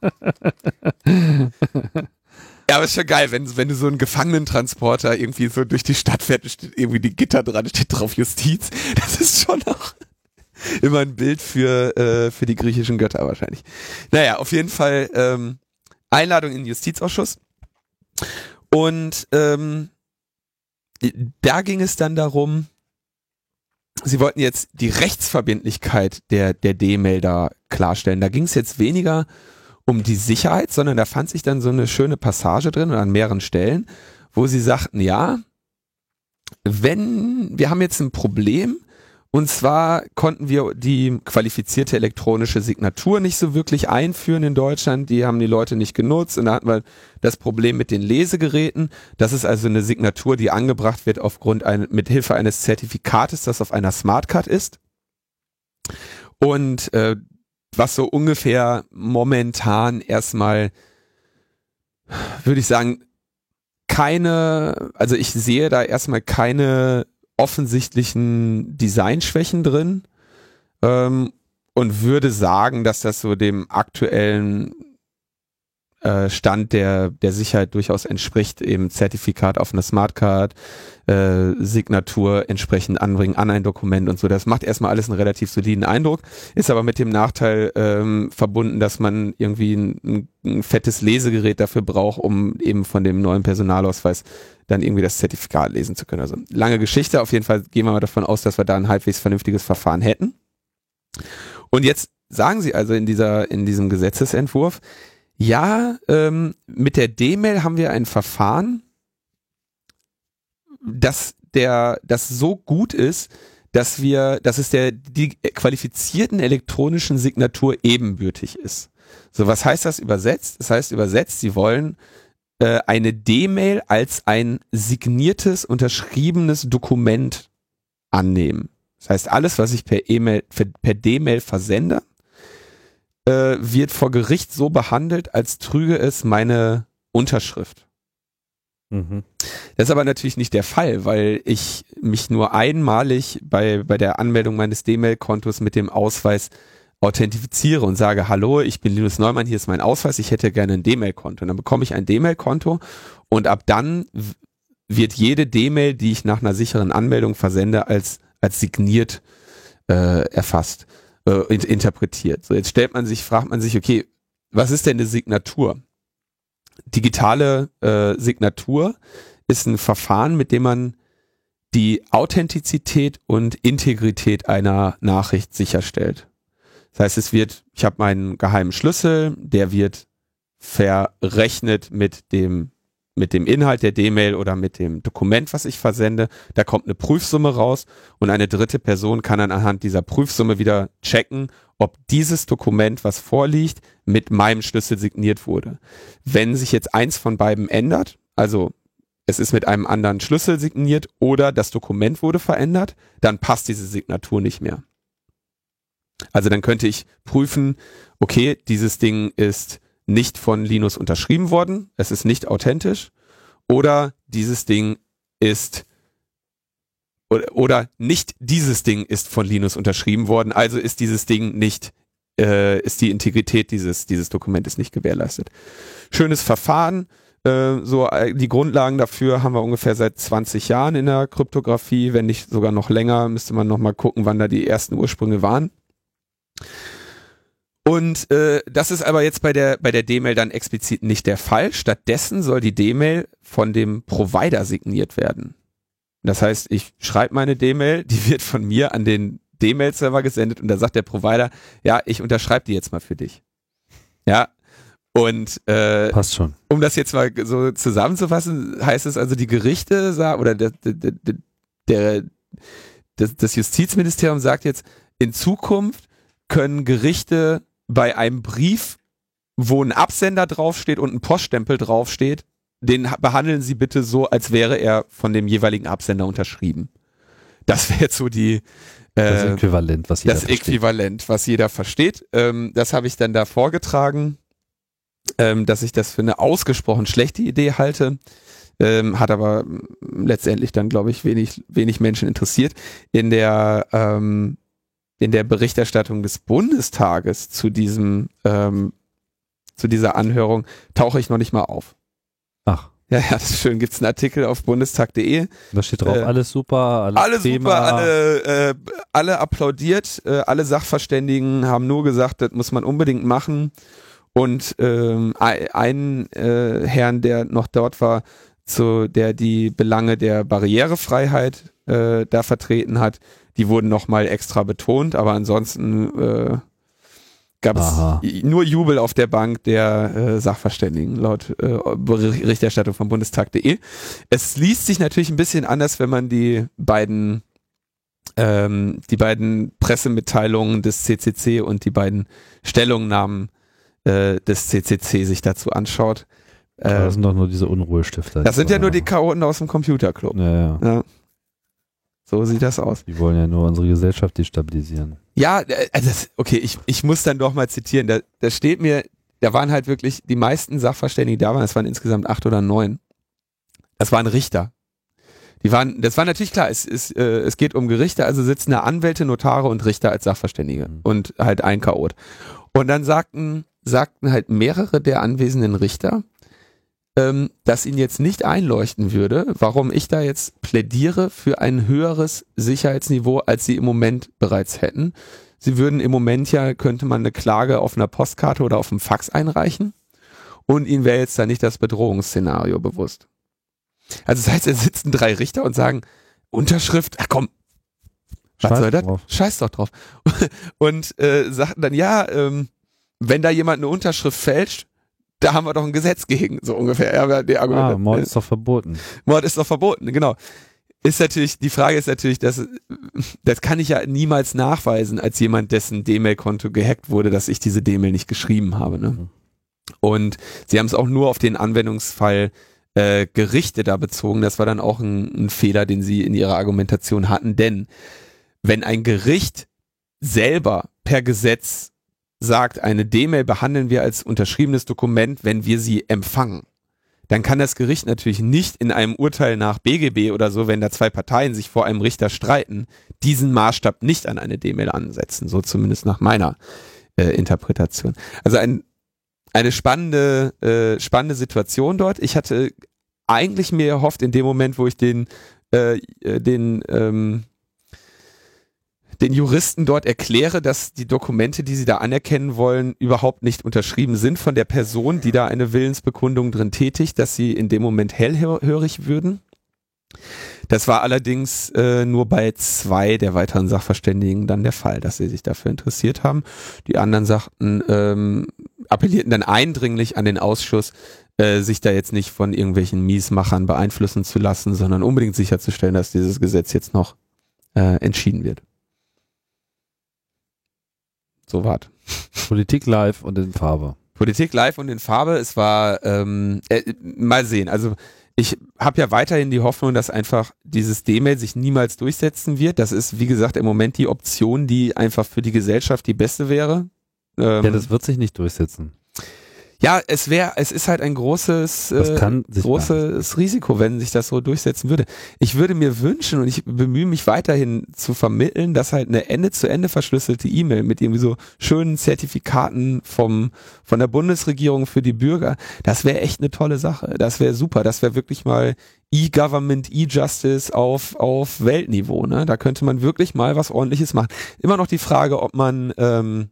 Ja, aber ist schon geil, wenn, wenn du so einen Gefangenentransporter irgendwie so durch die Stadt fährt, steht irgendwie die Gitter dran, steht drauf Justiz. Das ist schon auch immer ein Bild für, äh, für die griechischen Götter wahrscheinlich. Naja, auf jeden Fall ähm, Einladung in den Justizausschuss. Und ähm, da ging es dann darum, sie wollten jetzt die Rechtsverbindlichkeit der, der D-Mail klarstellen. Da ging es jetzt weniger um die Sicherheit, sondern da fand sich dann so eine schöne Passage drin und an mehreren Stellen, wo sie sagten, ja, wenn, wir haben jetzt ein Problem, und zwar konnten wir die qualifizierte elektronische Signatur nicht so wirklich einführen in Deutschland. Die haben die Leute nicht genutzt. Und da hatten wir das Problem mit den Lesegeräten. Das ist also eine Signatur, die angebracht wird aufgrund ein, mit Hilfe eines Zertifikates, das auf einer Smartcard ist. Und äh, was so ungefähr momentan erstmal, würde ich sagen, keine, also ich sehe da erstmal keine offensichtlichen Designschwächen drin ähm, und würde sagen, dass das so dem aktuellen äh, Stand der, der Sicherheit durchaus entspricht, eben Zertifikat auf einer Smartcard, äh, Signatur entsprechend anbringen an ein Dokument und so. Das macht erstmal alles einen relativ soliden Eindruck, ist aber mit dem Nachteil ähm, verbunden, dass man irgendwie ein, ein fettes Lesegerät dafür braucht, um eben von dem neuen Personalausweis dann irgendwie das Zertifikat lesen zu können. Also lange Geschichte, auf jeden Fall gehen wir mal davon aus, dass wir da ein halbwegs vernünftiges Verfahren hätten. Und jetzt sagen sie also in dieser, in diesem Gesetzesentwurf, ja, ähm, mit der D-Mail haben wir ein Verfahren, dass der, das so gut ist, dass wir, dass es der die qualifizierten elektronischen Signatur ebenbürtig ist. So, was heißt das übersetzt? Das heißt übersetzt, sie wollen äh, eine D-Mail als ein signiertes, unterschriebenes Dokument annehmen. Das heißt, alles, was ich per E-Mail, per D-Mail versende, äh, wird vor Gericht so behandelt, als trüge es meine Unterschrift. Mhm. Das ist aber natürlich nicht der Fall, weil ich mich nur einmalig bei, bei der Anmeldung meines D-Mail-Kontos mit dem Ausweis authentifiziere und sage, hallo, ich bin Linus Neumann, hier ist mein Ausweis, ich hätte gerne ein D-Mail-Konto. Und dann bekomme ich ein D-Mail-Konto und ab dann wird jede D-Mail, die ich nach einer sicheren Anmeldung versende, als, als signiert äh, erfasst, äh, interpretiert. So, jetzt stellt man sich, fragt man sich, okay, was ist denn eine Signatur? Digitale äh, Signatur ist ein Verfahren, mit dem man die Authentizität und Integrität einer Nachricht sicherstellt. Das heißt, es wird, ich habe meinen geheimen Schlüssel, der wird verrechnet mit dem mit dem Inhalt der D-Mail oder mit dem Dokument, was ich versende. Da kommt eine Prüfsumme raus und eine dritte Person kann dann anhand dieser Prüfsumme wieder checken, ob dieses Dokument, was vorliegt, mit meinem Schlüssel signiert wurde. Wenn sich jetzt eins von beiden ändert, also es ist mit einem anderen Schlüssel signiert oder das Dokument wurde verändert, dann passt diese Signatur nicht mehr. Also dann könnte ich prüfen, okay, dieses Ding ist nicht von Linus unterschrieben worden, es ist nicht authentisch. Oder dieses Ding ist oder, oder nicht dieses Ding ist von Linus unterschrieben worden, also ist dieses Ding nicht äh, ist die Integrität dieses dieses Dokumentes nicht gewährleistet. Schönes Verfahren, äh, so äh, die Grundlagen dafür haben wir ungefähr seit 20 Jahren in der Kryptographie, wenn nicht sogar noch länger, müsste man noch mal gucken, wann da die ersten Ursprünge waren. Und äh, das ist aber jetzt bei der bei der D-Mail dann explizit nicht der Fall. Stattdessen soll die D-Mail von dem Provider signiert werden. Das heißt, ich schreibe meine D-Mail, die wird von mir an den D-Mail-Server gesendet und da sagt der Provider, ja, ich unterschreibe die jetzt mal für dich. Ja. Und äh, Passt schon. um das jetzt mal so zusammenzufassen, heißt es also, die Gerichte oder der, der, der, der das, das Justizministerium sagt jetzt, in Zukunft können Gerichte bei einem Brief, wo ein Absender draufsteht und ein Poststempel draufsteht, den ha- behandeln Sie bitte so, als wäre er von dem jeweiligen Absender unterschrieben. Das wäre jetzt so die Das äh, Äquivalent, was jeder das versteht. Äquivalent, was jeder versteht. Ähm, das habe ich dann da vorgetragen ähm, dass ich das für eine ausgesprochen schlechte Idee halte. Ähm, hat aber letztendlich dann, glaube ich, wenig, wenig Menschen interessiert. In der, ähm, in der Berichterstattung des Bundestages zu diesem, ähm, zu dieser Anhörung tauche ich noch nicht mal auf. Ach. Ja, ja, das ist schön. Gibt es einen Artikel auf bundestag.de. Da steht drauf, Äh, alles super, alles, Alle Thema. super, alle, äh, alle applaudiert, äh, alle Sachverständigen haben nur gesagt, das muss man unbedingt machen. Und ähm, ein äh, Herrn, der noch dort war, zu der die Belange der Barrierefreiheit äh, da vertreten hat, die wurden nochmal extra betont, aber ansonsten äh, gab es nur Jubel auf der Bank der äh, Sachverständigen laut äh, Berichterstattung von Bundestag.de. Es liest sich natürlich ein bisschen anders, wenn man die beiden ähm, die beiden Pressemitteilungen des CCC und die beiden Stellungnahmen äh, des CCC sich dazu anschaut. Aber Äh, das sind doch nur diese Unruhestifter. das sind ja nur die Chaoten aus dem Computerclub. Ja, ja. Ja. So sieht das aus. Die wollen ja nur unsere Gesellschaft destabilisieren. Ja, äh, das, okay, ich, ich muss dann doch mal zitieren. Da, da steht mir, da waren halt wirklich die meisten Sachverständigen, die da waren, das waren insgesamt acht oder neun. Das waren Richter. Die waren, das war natürlich klar, es, es, äh, es geht um Gerichte, also sitzen da Anwälte, Notare und Richter als Sachverständige Mhm. und halt ein Chaot. Und dann sagten, sagten halt mehrere der anwesenden Richter, ähm, dass ihnen jetzt nicht einleuchten würde, warum ich da jetzt plädiere für ein höheres Sicherheitsniveau, als sie im Moment bereits hätten. Sie würden im Moment ja, könnte man eine Klage auf einer Postkarte oder auf einem Fax einreichen und ihnen wäre jetzt da nicht das Bedrohungsszenario bewusst. Also das heißt, es sitzen drei Richter und sagen, Unterschrift, ach komm, was Scheiß soll das? drauf. Scheiß doch drauf. Und äh, sagten dann, ja, ähm, wenn da jemand eine Unterschrift fälscht, da haben wir doch ein Gesetz gegen, so ungefähr. Ja, die Ah, Argumente, Mord ist doch verboten. Mord ist doch verboten, genau. Ist natürlich, die Frage ist natürlich, dass, das kann ich ja niemals nachweisen, als jemand, dessen D-Mail-Konto gehackt wurde, dass ich diese D-Mail nicht geschrieben habe. Ne? Mhm. Und sie haben es auch nur auf den Anwendungsfall äh, Gerichte da bezogen. Das war dann auch ein, ein Fehler, den sie in ihrer Argumentation hatten. Denn wenn ein Gericht selber per Gesetz sagt, eine D-Mail behandeln wir als unterschriebenes Dokument, wenn wir sie empfangen, dann kann das Gericht natürlich nicht in einem Urteil nach BGB oder so, wenn da zwei Parteien sich vor einem Richter streiten, diesen Maßstab nicht an eine D-Mail ansetzen. So zumindest nach meiner äh, Interpretation. Also ein, eine spannende, äh, spannende Situation dort. Ich hatte eigentlich mir erhofft, in dem Moment, wo ich den, äh, äh, den, ähm, den Juristen dort erkläre, dass die Dokumente, die sie da anerkennen wollen, überhaupt nicht unterschrieben sind von der Person, die da eine Willensbekundung drin tätigt, dass sie in dem Moment hellhörig würden. Das war allerdings äh, nur bei zwei der weiteren Sachverständigen dann der Fall, dass sie sich dafür interessiert haben. Die anderen sagten, ähm, appellierten dann eindringlich an den Ausschuss, äh, sich da jetzt nicht von irgendwelchen Miesmachern beeinflussen zu lassen, sondern unbedingt sicherzustellen, dass dieses Gesetz jetzt noch äh, entschieden wird. So wart. Politik live und in Farbe. Politik live und in Farbe. Es war ähm, äh, mal sehen. Also ich habe ja weiterhin die Hoffnung, dass einfach dieses D-Mail sich niemals durchsetzen wird. Das ist, wie gesagt, im Moment die Option, die einfach für die Gesellschaft die beste wäre. Ähm, Ja, das wird sich nicht durchsetzen. Ja, es wäre, es ist halt ein großes, äh, großes Risiko, wenn sich das so durchsetzen würde. Ich würde mir wünschen und ich bemühe mich weiterhin zu vermitteln, dass halt eine Ende zu Ende verschlüsselte E-Mail mit irgendwie so schönen Zertifikaten vom von der Bundesregierung für die Bürger, das wäre echt eine tolle Sache. Das wäre super. Das wäre wirklich mal E-Government, E-Justice auf auf Weltniveau. Ne, da könnte man wirklich mal was Ordentliches machen. Immer noch die Frage, ob man ähm,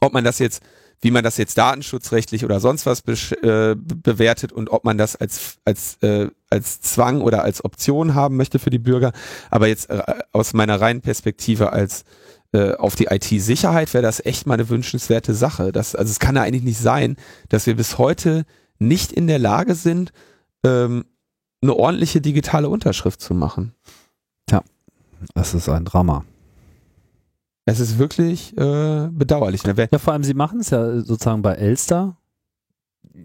ob man das jetzt wie man das jetzt datenschutzrechtlich oder sonst was äh, bewertet und ob man das als als äh, als Zwang oder als Option haben möchte für die Bürger. Aber jetzt äh, aus meiner reinen Perspektive als äh, auf die IT-Sicherheit wäre das echt mal eine wünschenswerte Sache. Das, also es kann ja eigentlich nicht sein, dass wir bis heute nicht in der Lage sind, ähm, eine ordentliche digitale Unterschrift zu machen. Das ist ein Drama. Es ist wirklich äh, bedauerlich. Ne? Ja, vor allem, sie machen es ja sozusagen bei Elster.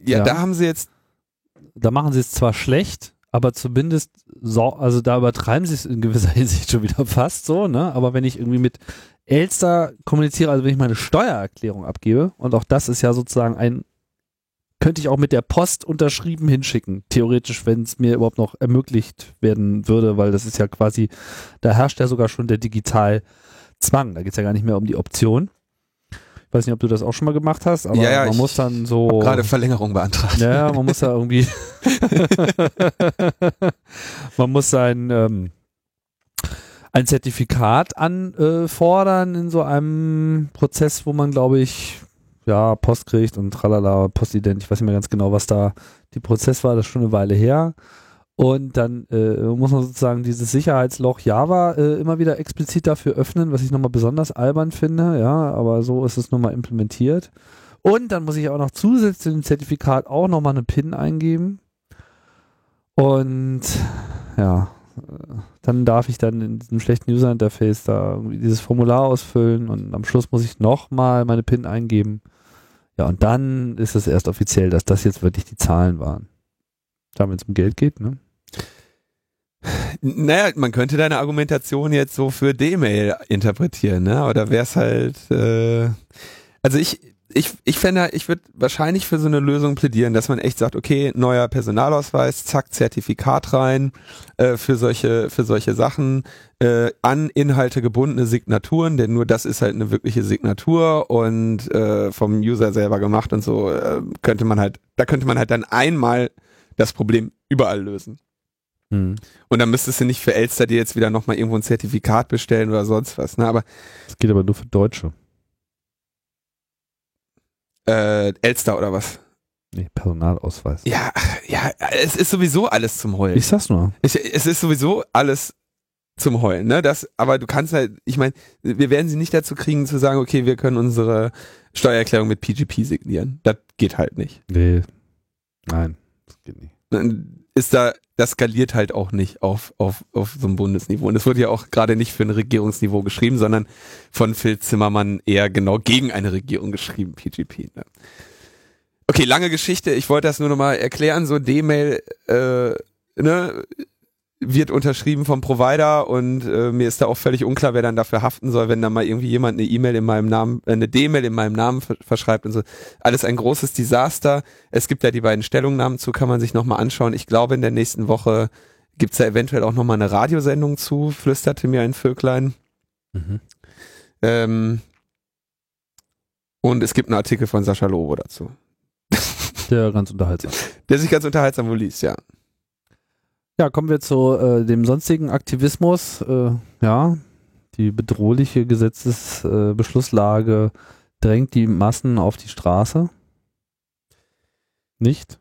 Ja, Ja. da haben sie jetzt Da machen sie es zwar schlecht, aber zumindest so, also da übertreiben sie es in gewisser Hinsicht schon wieder fast so, ne? Aber wenn ich irgendwie mit Elster kommuniziere, also wenn ich meine Steuererklärung abgebe, und auch das ist ja sozusagen ein könnte ich auch mit der Post unterschrieben hinschicken, theoretisch, wenn es mir überhaupt noch ermöglicht werden würde, weil das ist ja quasi, da herrscht ja sogar schon der Digitalzwang, da geht es ja gar nicht mehr um die Option. Ich weiß nicht, ob du das auch schon mal gemacht hast, aber Ja, ja, man muss dann so. Gerade Verlängerung beantragt. Ja, man muss da irgendwie. man muss sein ähm, ein Zertifikat anfordern in so einem Prozess, wo man, glaube ich, ja, Post kriegt und tralala, Postident, ich weiß nicht mehr ganz genau, was da die Prozess war, das ist schon eine Weile her. Und dann äh, muss man sozusagen dieses Sicherheitsloch Java äh, immer wieder explizit dafür öffnen, was ich nochmal besonders albern finde, ja, aber so ist es nun mal implementiert. Und dann muss ich auch noch zusätzlich im Zertifikat auch nochmal eine PIN eingeben. Und ja, äh, dann darf ich dann in diesem schlechten User-Interface da irgendwie dieses Formular ausfüllen und am Schluss muss ich nochmal meine PIN eingeben. Ja, und dann ist es erst offiziell, dass das jetzt wirklich die Zahlen waren. Da, wenn es um Geld geht, ne? Naja, man könnte deine Argumentation jetzt so für D-Mail interpretieren, ne? Da wäre es halt, äh, also ich, ich, ich fände, ich würde wahrscheinlich für so eine Lösung plädieren, dass man echt sagt, okay, neuer Personalausweis, zack, Zertifikat rein äh, für solche, für solche Sachen, äh, an Inhalte gebundene Signaturen, denn nur das ist halt eine wirkliche Signatur und äh, vom User selber gemacht und so äh, könnte man halt, da könnte man halt dann einmal das Problem überall lösen. Hm. Und dann müsstest du nicht für Elster dir jetzt wieder nochmal irgendwo ein Zertifikat bestellen oder sonst was. Ne? Aber Das geht aber nur für Deutsche. äh, Elster oder was? Nee, Personalausweis. Ja, ja, es ist sowieso alles zum Heulen. Ich sag's nur. Es, es ist sowieso alles zum Heulen, ne? Das, aber du kannst halt, ich meine, wir werden sie nicht dazu kriegen zu sagen, okay, wir können unsere Steuererklärung mit PGP signieren. Das geht halt nicht. Nee. Nein, das geht nicht. Ist da, das skaliert halt auch nicht auf, auf, auf so einem Bundesniveau. Und es wird ja auch gerade nicht für ein Regierungsniveau geschrieben, sondern von Phil Zimmermann eher genau gegen eine Regierung geschrieben, PGP. Ne? Okay, lange Geschichte. Ich wollte das nur nochmal erklären. So D-Mail, äh, ne, wird unterschrieben vom Provider und äh, mir ist da auch völlig unklar, wer dann dafür haften soll, wenn da mal irgendwie jemand eine E-Mail in meinem Namen, äh, eine D-Mail in meinem Namen ver verschreibt und so. Alles ein großes Desaster. Es gibt ja die beiden Stellungnahmen zu, kann man sich nochmal anschauen. Ich glaube, in der nächsten Woche gibt's da eventuell auch nochmal eine Radiosendung zu, flüsterte mir ein Vöglein. Mhm. Ähm, und es gibt einen Artikel von Sascha Lobo dazu, Der ganz unterhaltsam. der sich ganz unterhaltsam wohl liest, ja. Ja, kommen wir zu äh, dem sonstigen Aktivismus. Äh, ja, die bedrohliche Gesetzesbeschlusslage äh, drängt die Massen auf die Straße. Nicht?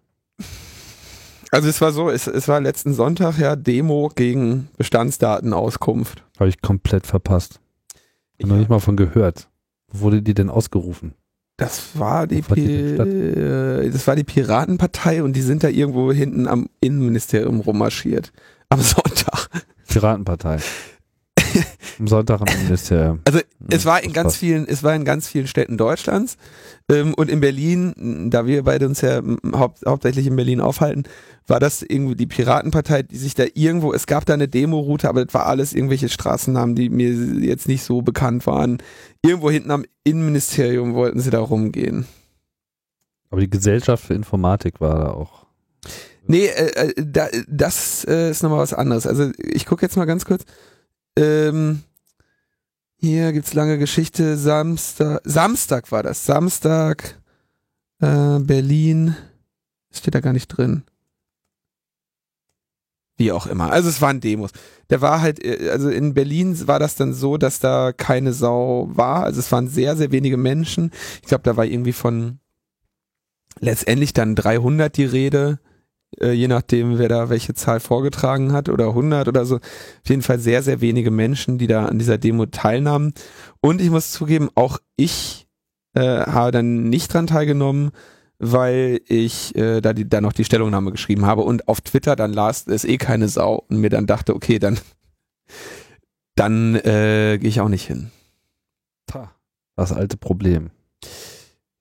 Also es war so, es, es war letzten Sonntag ja Demo gegen Bestandsdatenauskunft. Habe ich komplett verpasst. Hab noch nicht mal von gehört. Wo wurde die denn ausgerufen? Das war die, Pi äh, das war die Piratenpartei und die sind da irgendwo hinten am Innenministerium rummarschiert. Am Sonntag. Piratenpartei. Am Sonntag im Ministerium. Also es war in ganz vielen, es war in ganz vielen Städten Deutschlands ähm, und in Berlin, da wir beide uns ja haupt, hauptsächlich in Berlin aufhalten, war das irgendwie die Piratenpartei, die sich da irgendwo, es gab da eine Demo-Route, aber das war alles irgendwelche Straßennamen, die mir jetzt nicht so bekannt waren. Irgendwo hinten am Innenministerium wollten sie da rumgehen. Aber die Gesellschaft für Informatik war da auch. Nee, äh, äh, da, das äh, ist nochmal was anderes. Also ich gucke jetzt mal ganz kurz. Ähm, hier gibt's lange Geschichte. Samstag, Samstag war das. Samstag, äh, Berlin. Steht da gar nicht drin. Wie auch immer. Also es waren Demos. Der war halt, äh, also in Berlin war das dann so, dass da keine Sau war. Also es waren sehr, sehr wenige Menschen. Ich glaube, da war irgendwie von letztendlich dann 300 die Rede äh, je nachdem, wer da welche Zahl vorgetragen hat oder 100 oder so. Auf jeden Fall sehr, sehr wenige Menschen, die da an dieser Demo teilnahmen. Und ich muss zugeben, auch ich äh, habe dann nicht dran teilgenommen, weil ich äh, da, die, da noch die Stellungnahme geschrieben habe und auf Twitter dann las, es eh keine Sau und mir dann dachte, okay, dann, dann äh, gehe ich auch nicht hin. Das alte Problem.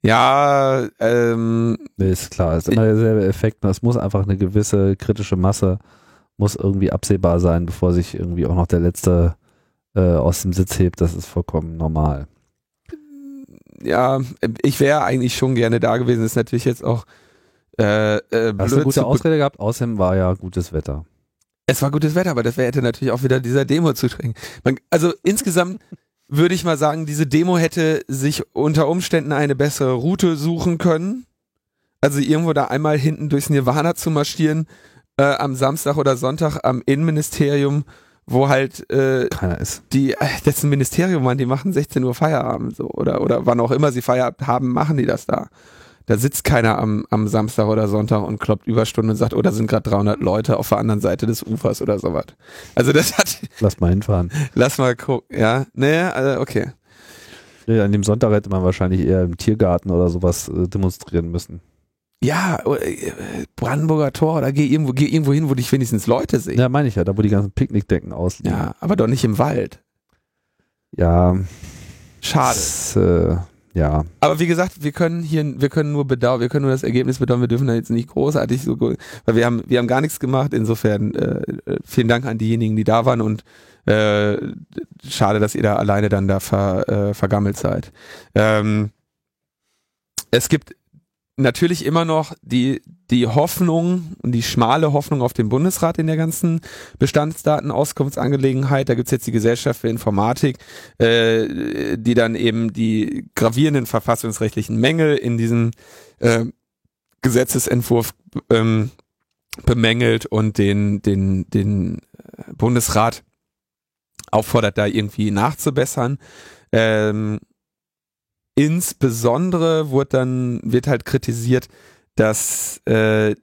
Ja, ähm, ist klar, ist immer derselbe Effekt. Es muss einfach eine gewisse kritische Masse, muss irgendwie absehbar sein, bevor sich irgendwie auch noch der Letzte äh, aus dem Sitz hebt. Das ist vollkommen normal. ja, ich wäre eigentlich schon gerne da gewesen. Ist natürlich jetzt auch äh, äh, Hast du eine gute Ausrede gehabt? Außerdem war ja gutes Wetter. Es war gutes Wetter, aber das hätte natürlich auch wieder dieser Demo zuschrecken. Also insgesamt würde ich mal sagen, diese Demo hätte sich unter Umständen eine bessere Route suchen können. Also irgendwo da einmal hinten durchs Nirvana zu marschieren, äh, am Samstag oder Sonntag am Innenministerium, wo halt äh, keiner ist. Die, äh, das ist ein Ministerium, man, die machen 16 Uhr Feierabend so oder oder wann auch immer sie Feierabend haben, machen die das da. Da sitzt keiner am, am Samstag oder Sonntag und kloppt Überstunden und sagt, oh, da sind gerade 300 Leute auf der anderen Seite des Ufers oder sowas. Also das hat... Lass mal hinfahren. Lass mal gucken, ja. Nee, also okay. Nee, an dem Sonntag hätte man wahrscheinlich eher im Tiergarten oder sowas äh, demonstrieren müssen. Ja, äh, Brandenburger Tor oder geh irgendwo, geh irgendwo hin, wo dich wenigstens Leute sehen. Ja, meine ich ja, da wo die ganzen Picknickdecken ausliegen. Ja, aber doch nicht im Wald. Ja. Schade. Das, äh, ja. Aber wie gesagt, wir können hier, wir können nur bedauern, wir können nur das Ergebnis bedauern, wir dürfen da jetzt nicht großartig so, weil wir haben, wir haben gar nichts gemacht. Insofern äh, äh, vielen Dank an diejenigen, die da waren und äh, schade, dass ihr da alleine dann da ver, äh, vergammelt seid. Ähm, es gibt natürlich immer noch die, die Hoffnung und die schmale Hoffnung auf den Bundesrat in der ganzen Bestandsdatenauskunftsangelegenheit. Da gibt's jetzt die Gesellschaft für Informatik, äh, die dann eben die gravierenden verfassungsrechtlichen Mängel in diesem äh, Gesetzesentwurf ähm, bemängelt und den, den, den Bundesrat auffordert, da irgendwie nachzubessern. Ähm, Insbesondere wird dann, wird halt kritisiert, dass äh,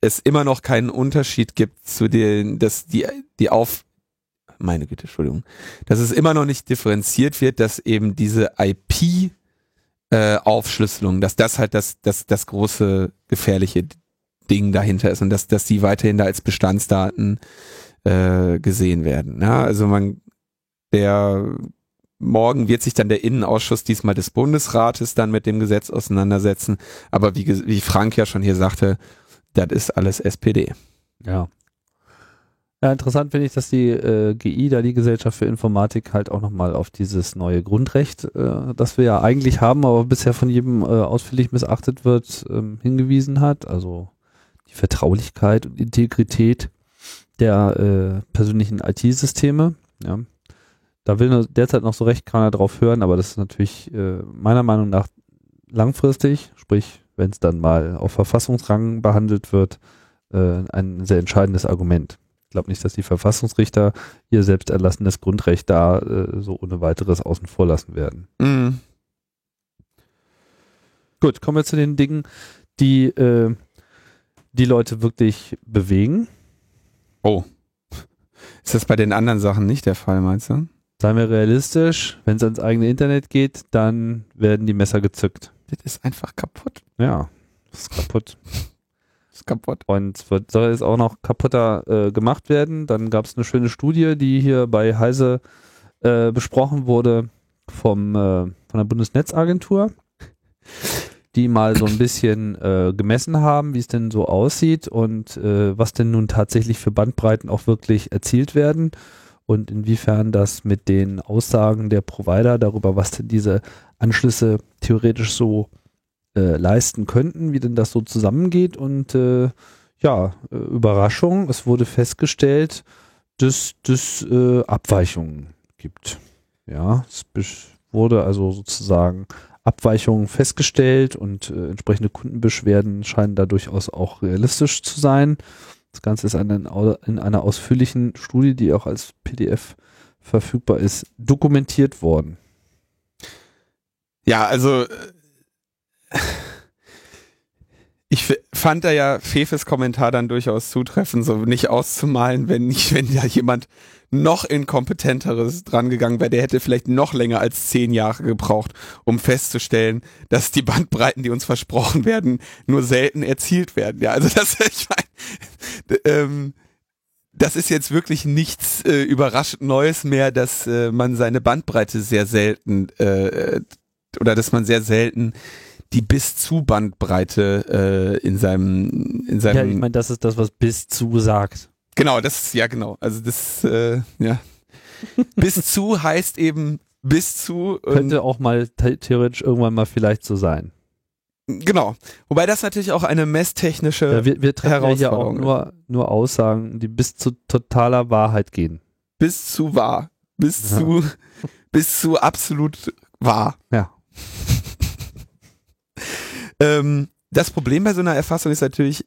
es immer noch keinen Unterschied gibt zu den, dass die, die auf, meine Güte, Entschuldigung, dass es immer noch nicht differenziert wird, dass eben diese IP äh, Aufschlüsselung, dass das halt das, das, das große gefährliche Ding dahinter ist und dass, dass die weiterhin da als Bestandsdaten äh, gesehen werden. Ja, also man, der Morgen wird sich dann der Innenausschuss diesmal des Bundesrates dann mit dem Gesetz auseinandersetzen. Aber wie, wie Frank ja schon hier sagte, das ist alles SPD. Ja. Ja, interessant finde ich, dass die äh, GI, da die Gesellschaft für Informatik, halt auch nochmal auf dieses neue Grundrecht, äh, das wir ja eigentlich haben, aber bisher von jedem äh, ausführlich missachtet wird, ähm, hingewiesen hat. Also die Vertraulichkeit und Integrität der äh, persönlichen IT-Systeme. Ja. Da will derzeit noch so recht keiner drauf hören, aber das ist natürlich äh, meiner Meinung nach langfristig, sprich, wenn es dann mal auf Verfassungsrang behandelt wird, äh, ein sehr entscheidendes Argument. Ich glaube nicht, dass die Verfassungsrichter ihr selbst erlassenes Grundrecht da äh, so ohne weiteres außen vor lassen werden. Mhm. Gut, kommen wir zu den Dingen, die äh, die Leute wirklich bewegen. Oh. Ist das bei den anderen Sachen nicht der Fall, meinst du? Seien wir realistisch, wenn es ans eigene Internet geht, dann werden die Messer gezückt. Das ist einfach kaputt. Ja, das ist kaputt. das ist kaputt. Und wird, soll jetzt auch noch kaputter äh, gemacht werden. Dann gab es eine schöne Studie, die hier bei Heise äh, besprochen wurde vom, äh, von der Bundesnetzagentur, die mal so ein bisschen äh, gemessen haben, wie es denn so aussieht und äh, was denn nun tatsächlich für Bandbreiten auch wirklich erzielt werden und inwiefern das mit den Aussagen der Provider darüber, was denn diese Anschlüsse theoretisch so äh, leisten könnten, wie denn das so zusammengeht. Und äh, ja, äh, Überraschung, es wurde festgestellt, dass es äh, Abweichungen gibt. Ja, es wurde also sozusagen Abweichungen festgestellt und äh, entsprechende Kundenbeschwerden scheinen da durchaus auch realistisch zu sein. Das Ganze ist in, in einer ausführlichen Studie, die auch als PDF verfügbar ist, dokumentiert worden. Ja, also ich fand da ja Fefes Kommentar dann durchaus zutreffend, so nicht auszumalen, wenn nicht, wenn da jemand noch inkompetenteres drangegangen wäre, der hätte vielleicht noch länger als zehn Jahre gebraucht, um festzustellen, dass die Bandbreiten, die uns versprochen werden, nur selten erzielt werden. Ja, also das, ich meine, ähm, das ist jetzt wirklich nichts äh, überraschend Neues mehr, dass äh, man seine Bandbreite sehr selten äh, oder dass man sehr selten die bis zu Bandbreite äh, in seinem in seinem Ja, ich meine, das ist das, was bis zu sagt. Genau, das ja genau. Also das äh, ja bis zu heißt eben bis zu könnte auch mal theoretisch irgendwann mal vielleicht so sein. Genau. Wobei das natürlich auch eine messtechnische Ja, wir, wir treffen ja hier auch Herausforderung nur, nur Aussagen, die bis zu totaler Wahrheit gehen. bis zu wahr, bis Ja. zu bis zu absolut wahr. Ja. Ähm, das Problem bei so einer Erfassung ist natürlich,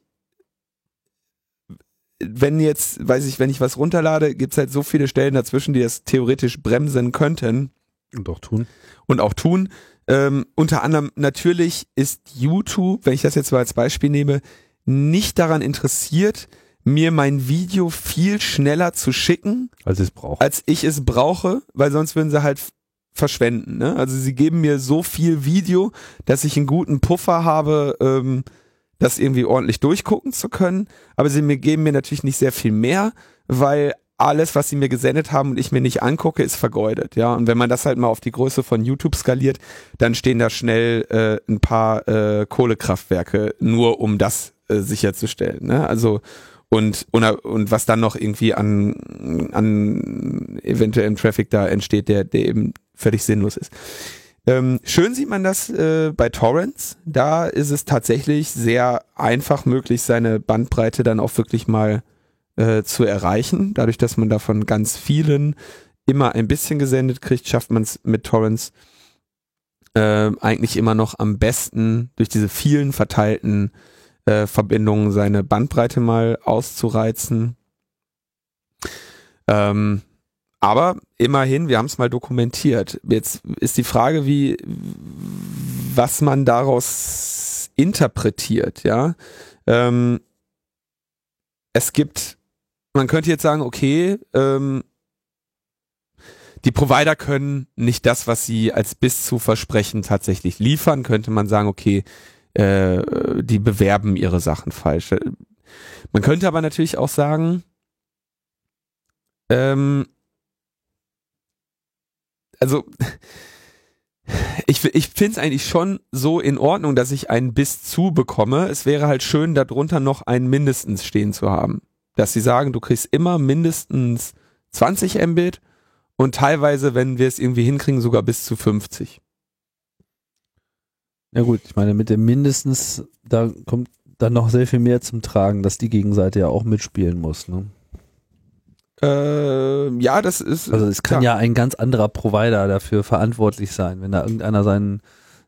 wenn jetzt, weiß ich, wenn ich was runterlade, gibt's halt so viele Stellen dazwischen, die das theoretisch bremsen könnten Und auch tun. und auch tun. Ähm, unter anderem natürlich ist YouTube, wenn ich das jetzt mal als Beispiel nehme, nicht daran interessiert, mir mein Video viel schneller zu schicken, Als ich es brauche. als ich es brauche, weil sonst würden sie halt verschwenden. Ne? Also sie geben mir so viel Video, dass ich einen guten Puffer habe, ähm, das irgendwie ordentlich durchgucken zu können. Aber sie mir geben mir natürlich nicht sehr viel mehr, weil alles, was sie mir gesendet haben und ich mir nicht angucke, ist vergeudet. Ja, und wenn man das halt mal auf die Größe von YouTube skaliert, dann stehen da schnell äh, ein paar äh, Kohlekraftwerke nur um das äh, sicherzustellen. Ne? Also und, und und was dann noch irgendwie an an eventuellem Traffic da entsteht, der der eben völlig sinnlos ist. Ähm, schön sieht man das äh, bei Torrents. Da ist es tatsächlich sehr einfach möglich, seine Bandbreite dann auch wirklich mal äh, zu erreichen. Dadurch, dass man davon ganz vielen immer ein bisschen gesendet kriegt, schafft man es mit Torrents äh, eigentlich immer noch am besten durch diese vielen verteilten äh, Verbindungen seine Bandbreite mal auszureizen. Ähm, aber immerhin, wir haben es mal dokumentiert. Jetzt ist die Frage, wie, was man daraus interpretiert, ja. Ähm, es gibt, man könnte jetzt sagen, okay, ähm, die Provider können nicht das, was sie als bis zu versprechen tatsächlich liefern, könnte man sagen, okay, äh, die bewerben ihre Sachen falsch. Man könnte aber natürlich auch sagen, ähm, also ich, ich finde es eigentlich schon so in Ordnung, dass ich ein bis zu bekomme. Es wäre halt schön, darunter noch ein mindestens stehen zu haben. Dass sie sagen, du kriegst immer mindestens 20 Mbit und teilweise, wenn wir es irgendwie hinkriegen, sogar bis zu 50. Ja gut, ich meine, mit dem mindestens, da kommt dann noch sehr viel mehr zum Tragen, dass die Gegenseite ja auch mitspielen muss. Ne? Äh, ja, das ist. Also es kann klar. ja ein ganz anderer Provider dafür verantwortlich sein, wenn da irgendeiner seinen,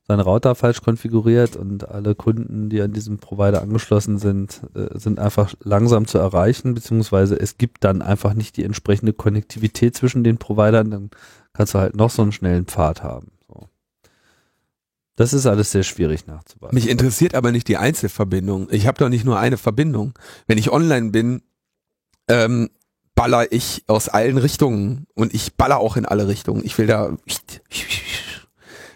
seinen Router falsch konfiguriert und alle Kunden, die an diesem Provider angeschlossen sind, äh, sind einfach langsam zu erreichen, beziehungsweise es gibt dann einfach nicht die entsprechende Konnektivität zwischen den Providern, dann kannst du halt noch so einen schnellen Pfad haben. So. Das ist alles sehr schwierig nachzuweisen. Mich interessiert aber nicht die Einzelverbindung. Ich habe doch nicht nur eine Verbindung. Wenn ich online bin, ähm, baller ich aus allen Richtungen und ich baller auch in alle Richtungen. Ich will da,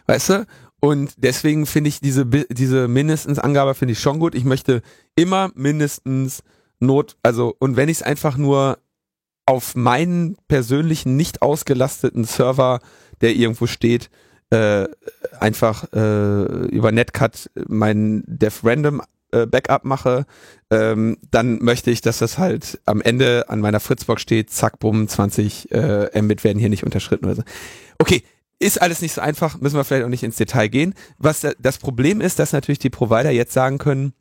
weißt du? Und deswegen finde ich diese diese mindestens Angabe finde ich schon gut. Ich möchte immer mindestens Not, also und wenn ich es einfach nur auf meinen persönlichen nicht ausgelasteten Server, der irgendwo steht, äh, einfach äh, über Netcat mein Def Random äh, Backup mache, ähm, dann möchte ich, dass das halt am Ende an meiner Fritzbox steht, zack, bumm, 20 äh, Mbit werden hier nicht unterschritten oder so. Okay, ist alles nicht so einfach, müssen wir vielleicht auch nicht ins Detail gehen. Was da, das Problem ist, dass natürlich die Provider jetzt sagen können,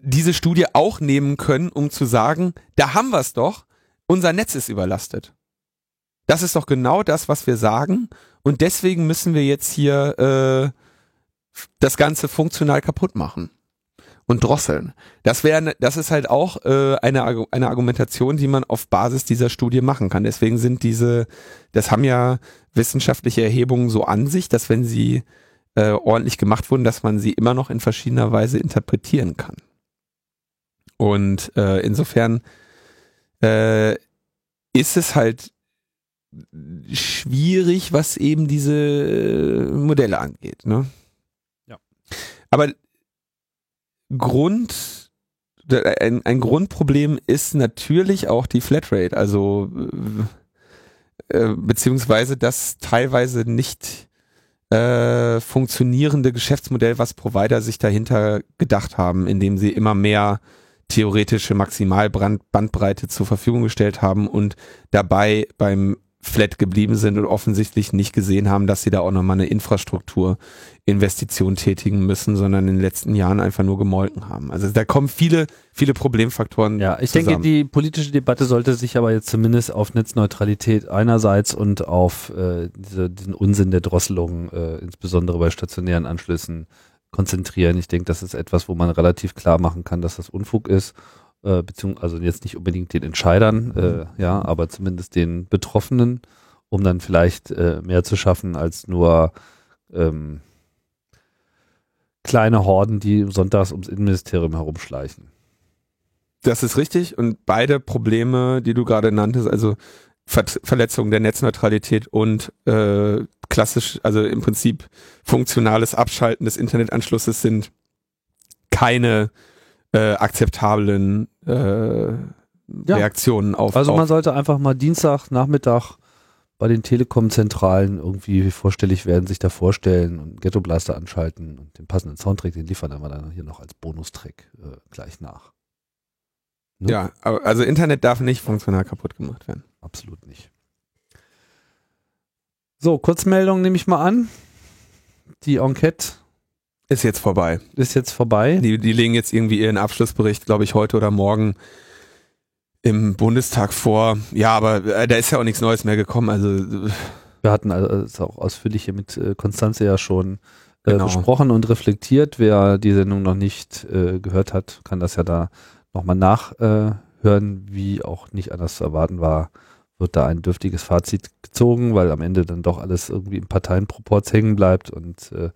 diese Studie auch nehmen können, um zu sagen, da haben wir es doch, unser Netz ist überlastet. Das ist doch genau das, was wir sagen. Und deswegen müssen wir jetzt hier äh, das Ganze funktional kaputt machen und drosseln. Das wäre, das ist halt auch äh, eine, eine Argumentation, die man auf Basis dieser Studie machen kann. Deswegen sind diese, das haben ja wissenschaftliche Erhebungen so an sich, dass wenn sie äh, ordentlich gemacht wurden, dass man sie immer noch in verschiedener Weise interpretieren kann. Und äh, insofern äh, ist es halt schwierig, was eben diese Modelle angeht. Ne? Ja. Aber Grund, ein, ein Grundproblem ist natürlich auch die Flatrate, also äh, äh, beziehungsweise das teilweise nicht äh, funktionierende Geschäftsmodell, was Provider sich dahinter gedacht haben, indem sie immer mehr theoretische Maximalbandbreite zur Verfügung gestellt haben und dabei beim flat geblieben sind und offensichtlich nicht gesehen haben, dass sie da auch nochmal eine Infrastrukturinvestition tätigen müssen, sondern in den letzten Jahren einfach nur gemolken haben. Also da kommen viele, viele Problemfaktoren. Ja, ich zusammen. denke, die politische Debatte sollte sich aber jetzt zumindest auf Netzneutralität einerseits und auf äh, diese, diesen Unsinn der Drosselung, äh, insbesondere bei stationären Anschlüssen, konzentrieren. Ich denke, das ist etwas, wo man relativ klar machen kann, dass das Unfug ist äh, beziehungsweise also jetzt nicht unbedingt den Entscheidern, äh, ja, aber zumindest den Betroffenen, um dann vielleicht äh, mehr zu schaffen als nur ähm, kleine Horden, die sonntags ums Innenministerium herumschleichen. Das ist richtig und beide Probleme, die du gerade nanntest, also Ver Verletzung der Netzneutralität und äh, klassisch, also im Prinzip funktionales Abschalten des Internetanschlusses sind keine äh, akzeptablen äh, ja. Reaktionen auf. Also man auf sollte einfach mal Dienstag, Nachmittag bei den Telekom-Zentralen irgendwie vorstellig werden, sich da vorstellen und Ghetto Blaster anschalten und den passenden Soundtrack, den liefern wir dann hier noch als Bonustrack äh, gleich nach. Ne? Ja, also Internet darf nicht funktional kaputt gemacht werden. Absolut nicht. So, Kurzmeldung nehme ich mal an. Die Enquete ist jetzt vorbei. Ist jetzt vorbei. Die, die legen jetzt irgendwie ihren Abschlussbericht, glaube ich, heute oder morgen im Bundestag vor. Ja, aber äh, da ist ja auch nichts Neues mehr gekommen. Also äh, wir hatten also auch ausführlich hier mit äh, Konstanze ja schon äh, genau. besprochen und reflektiert. Wer die Sendung noch nicht äh, gehört hat, kann das ja da nochmal nachhören, wie auch nicht anders zu erwarten war, wird da ein dürftiges Fazit gezogen, weil am Ende dann doch alles irgendwie im Parteienproporz hängen bleibt und äh,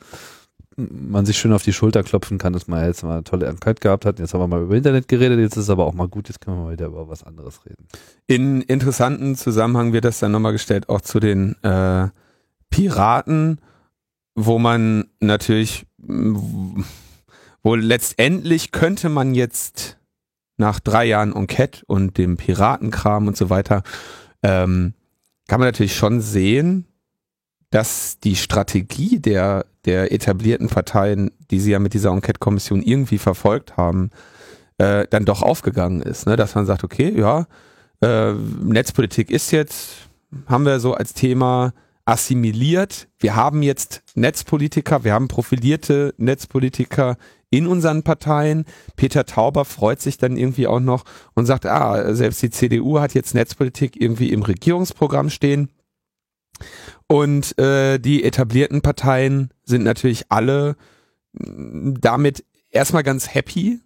man sich schön auf die Schulter klopfen kann, dass man jetzt mal eine tolle Enquete gehabt hat. Jetzt haben wir mal über Internet geredet, jetzt ist es aber auch mal gut, jetzt können wir mal wieder über was anderes reden. In interessanten Zusammenhang wird das dann nochmal gestellt, auch zu den äh, Piraten, wo man natürlich, wo letztendlich könnte man jetzt nach drei Jahren Enquete und dem Piratenkram und so weiter, ähm, kann man natürlich schon sehen, dass die Strategie der, der etablierten Parteien, die sie ja mit dieser Enquete-Kommission irgendwie verfolgt haben, äh, dann doch aufgegangen ist. Ne? Dass man sagt, okay, ja, äh, Netzpolitik ist jetzt, haben wir so als Thema assimiliert. Wir haben jetzt Netzpolitiker, wir haben profilierte Netzpolitiker in unseren Parteien. Peter Tauber freut sich dann irgendwie auch noch und sagt, ah, selbst die CDU hat jetzt Netzpolitik irgendwie im Regierungsprogramm stehen. Und äh, die etablierten Parteien sind natürlich alle mm, damit erstmal ganz happy,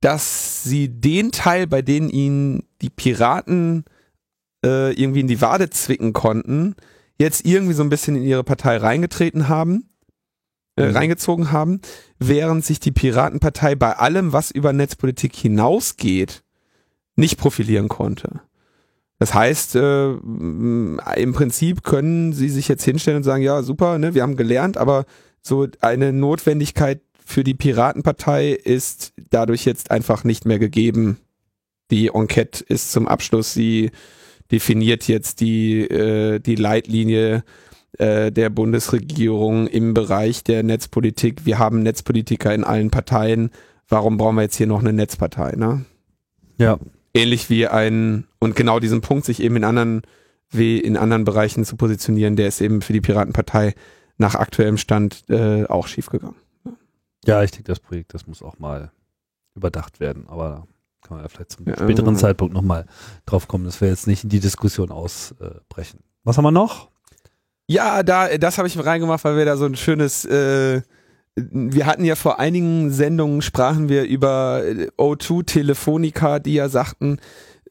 dass sie den Teil, bei denen ihnen die Piraten äh, irgendwie in die Wade zwicken konnten, jetzt irgendwie so ein bisschen in ihre Partei reingetreten haben, äh, mhm. reingezogen haben, während sich die Piratenpartei bei allem, was über Netzpolitik hinausgeht, nicht profilieren konnte. Das heißt, äh, im Prinzip können sie sich jetzt hinstellen und sagen, ja, super, ne, wir haben gelernt, aber so eine Notwendigkeit für die Piratenpartei ist dadurch jetzt einfach nicht mehr gegeben. Die Enquete ist zum Abschluss, sie definiert jetzt die, äh, die Leitlinie äh, der Bundesregierung im Bereich der Netzpolitik. Wir haben Netzpolitiker in allen Parteien. Warum brauchen wir jetzt hier noch eine Netzpartei? Ne? Ja, ähnlich wie ein, und genau diesen Punkt, sich eben in anderen, wie in anderen Bereichen zu positionieren, der ist eben für die Piratenpartei nach aktuellem Stand äh, auch schiefgegangen. Ja, ich denke, das Projekt, das muss auch mal überdacht werden, aber kann man ja vielleicht zum ja, späteren Zeitpunkt nochmal drauf kommen, dass wir jetzt nicht in die Diskussion ausbrechen. Was haben wir noch? Ja, da, das habe ich reingemacht, weil wir da so ein schönes äh, wir hatten ja vor einigen Sendungen sprachen wir über äh, O2 Telefonica, die ja sagten,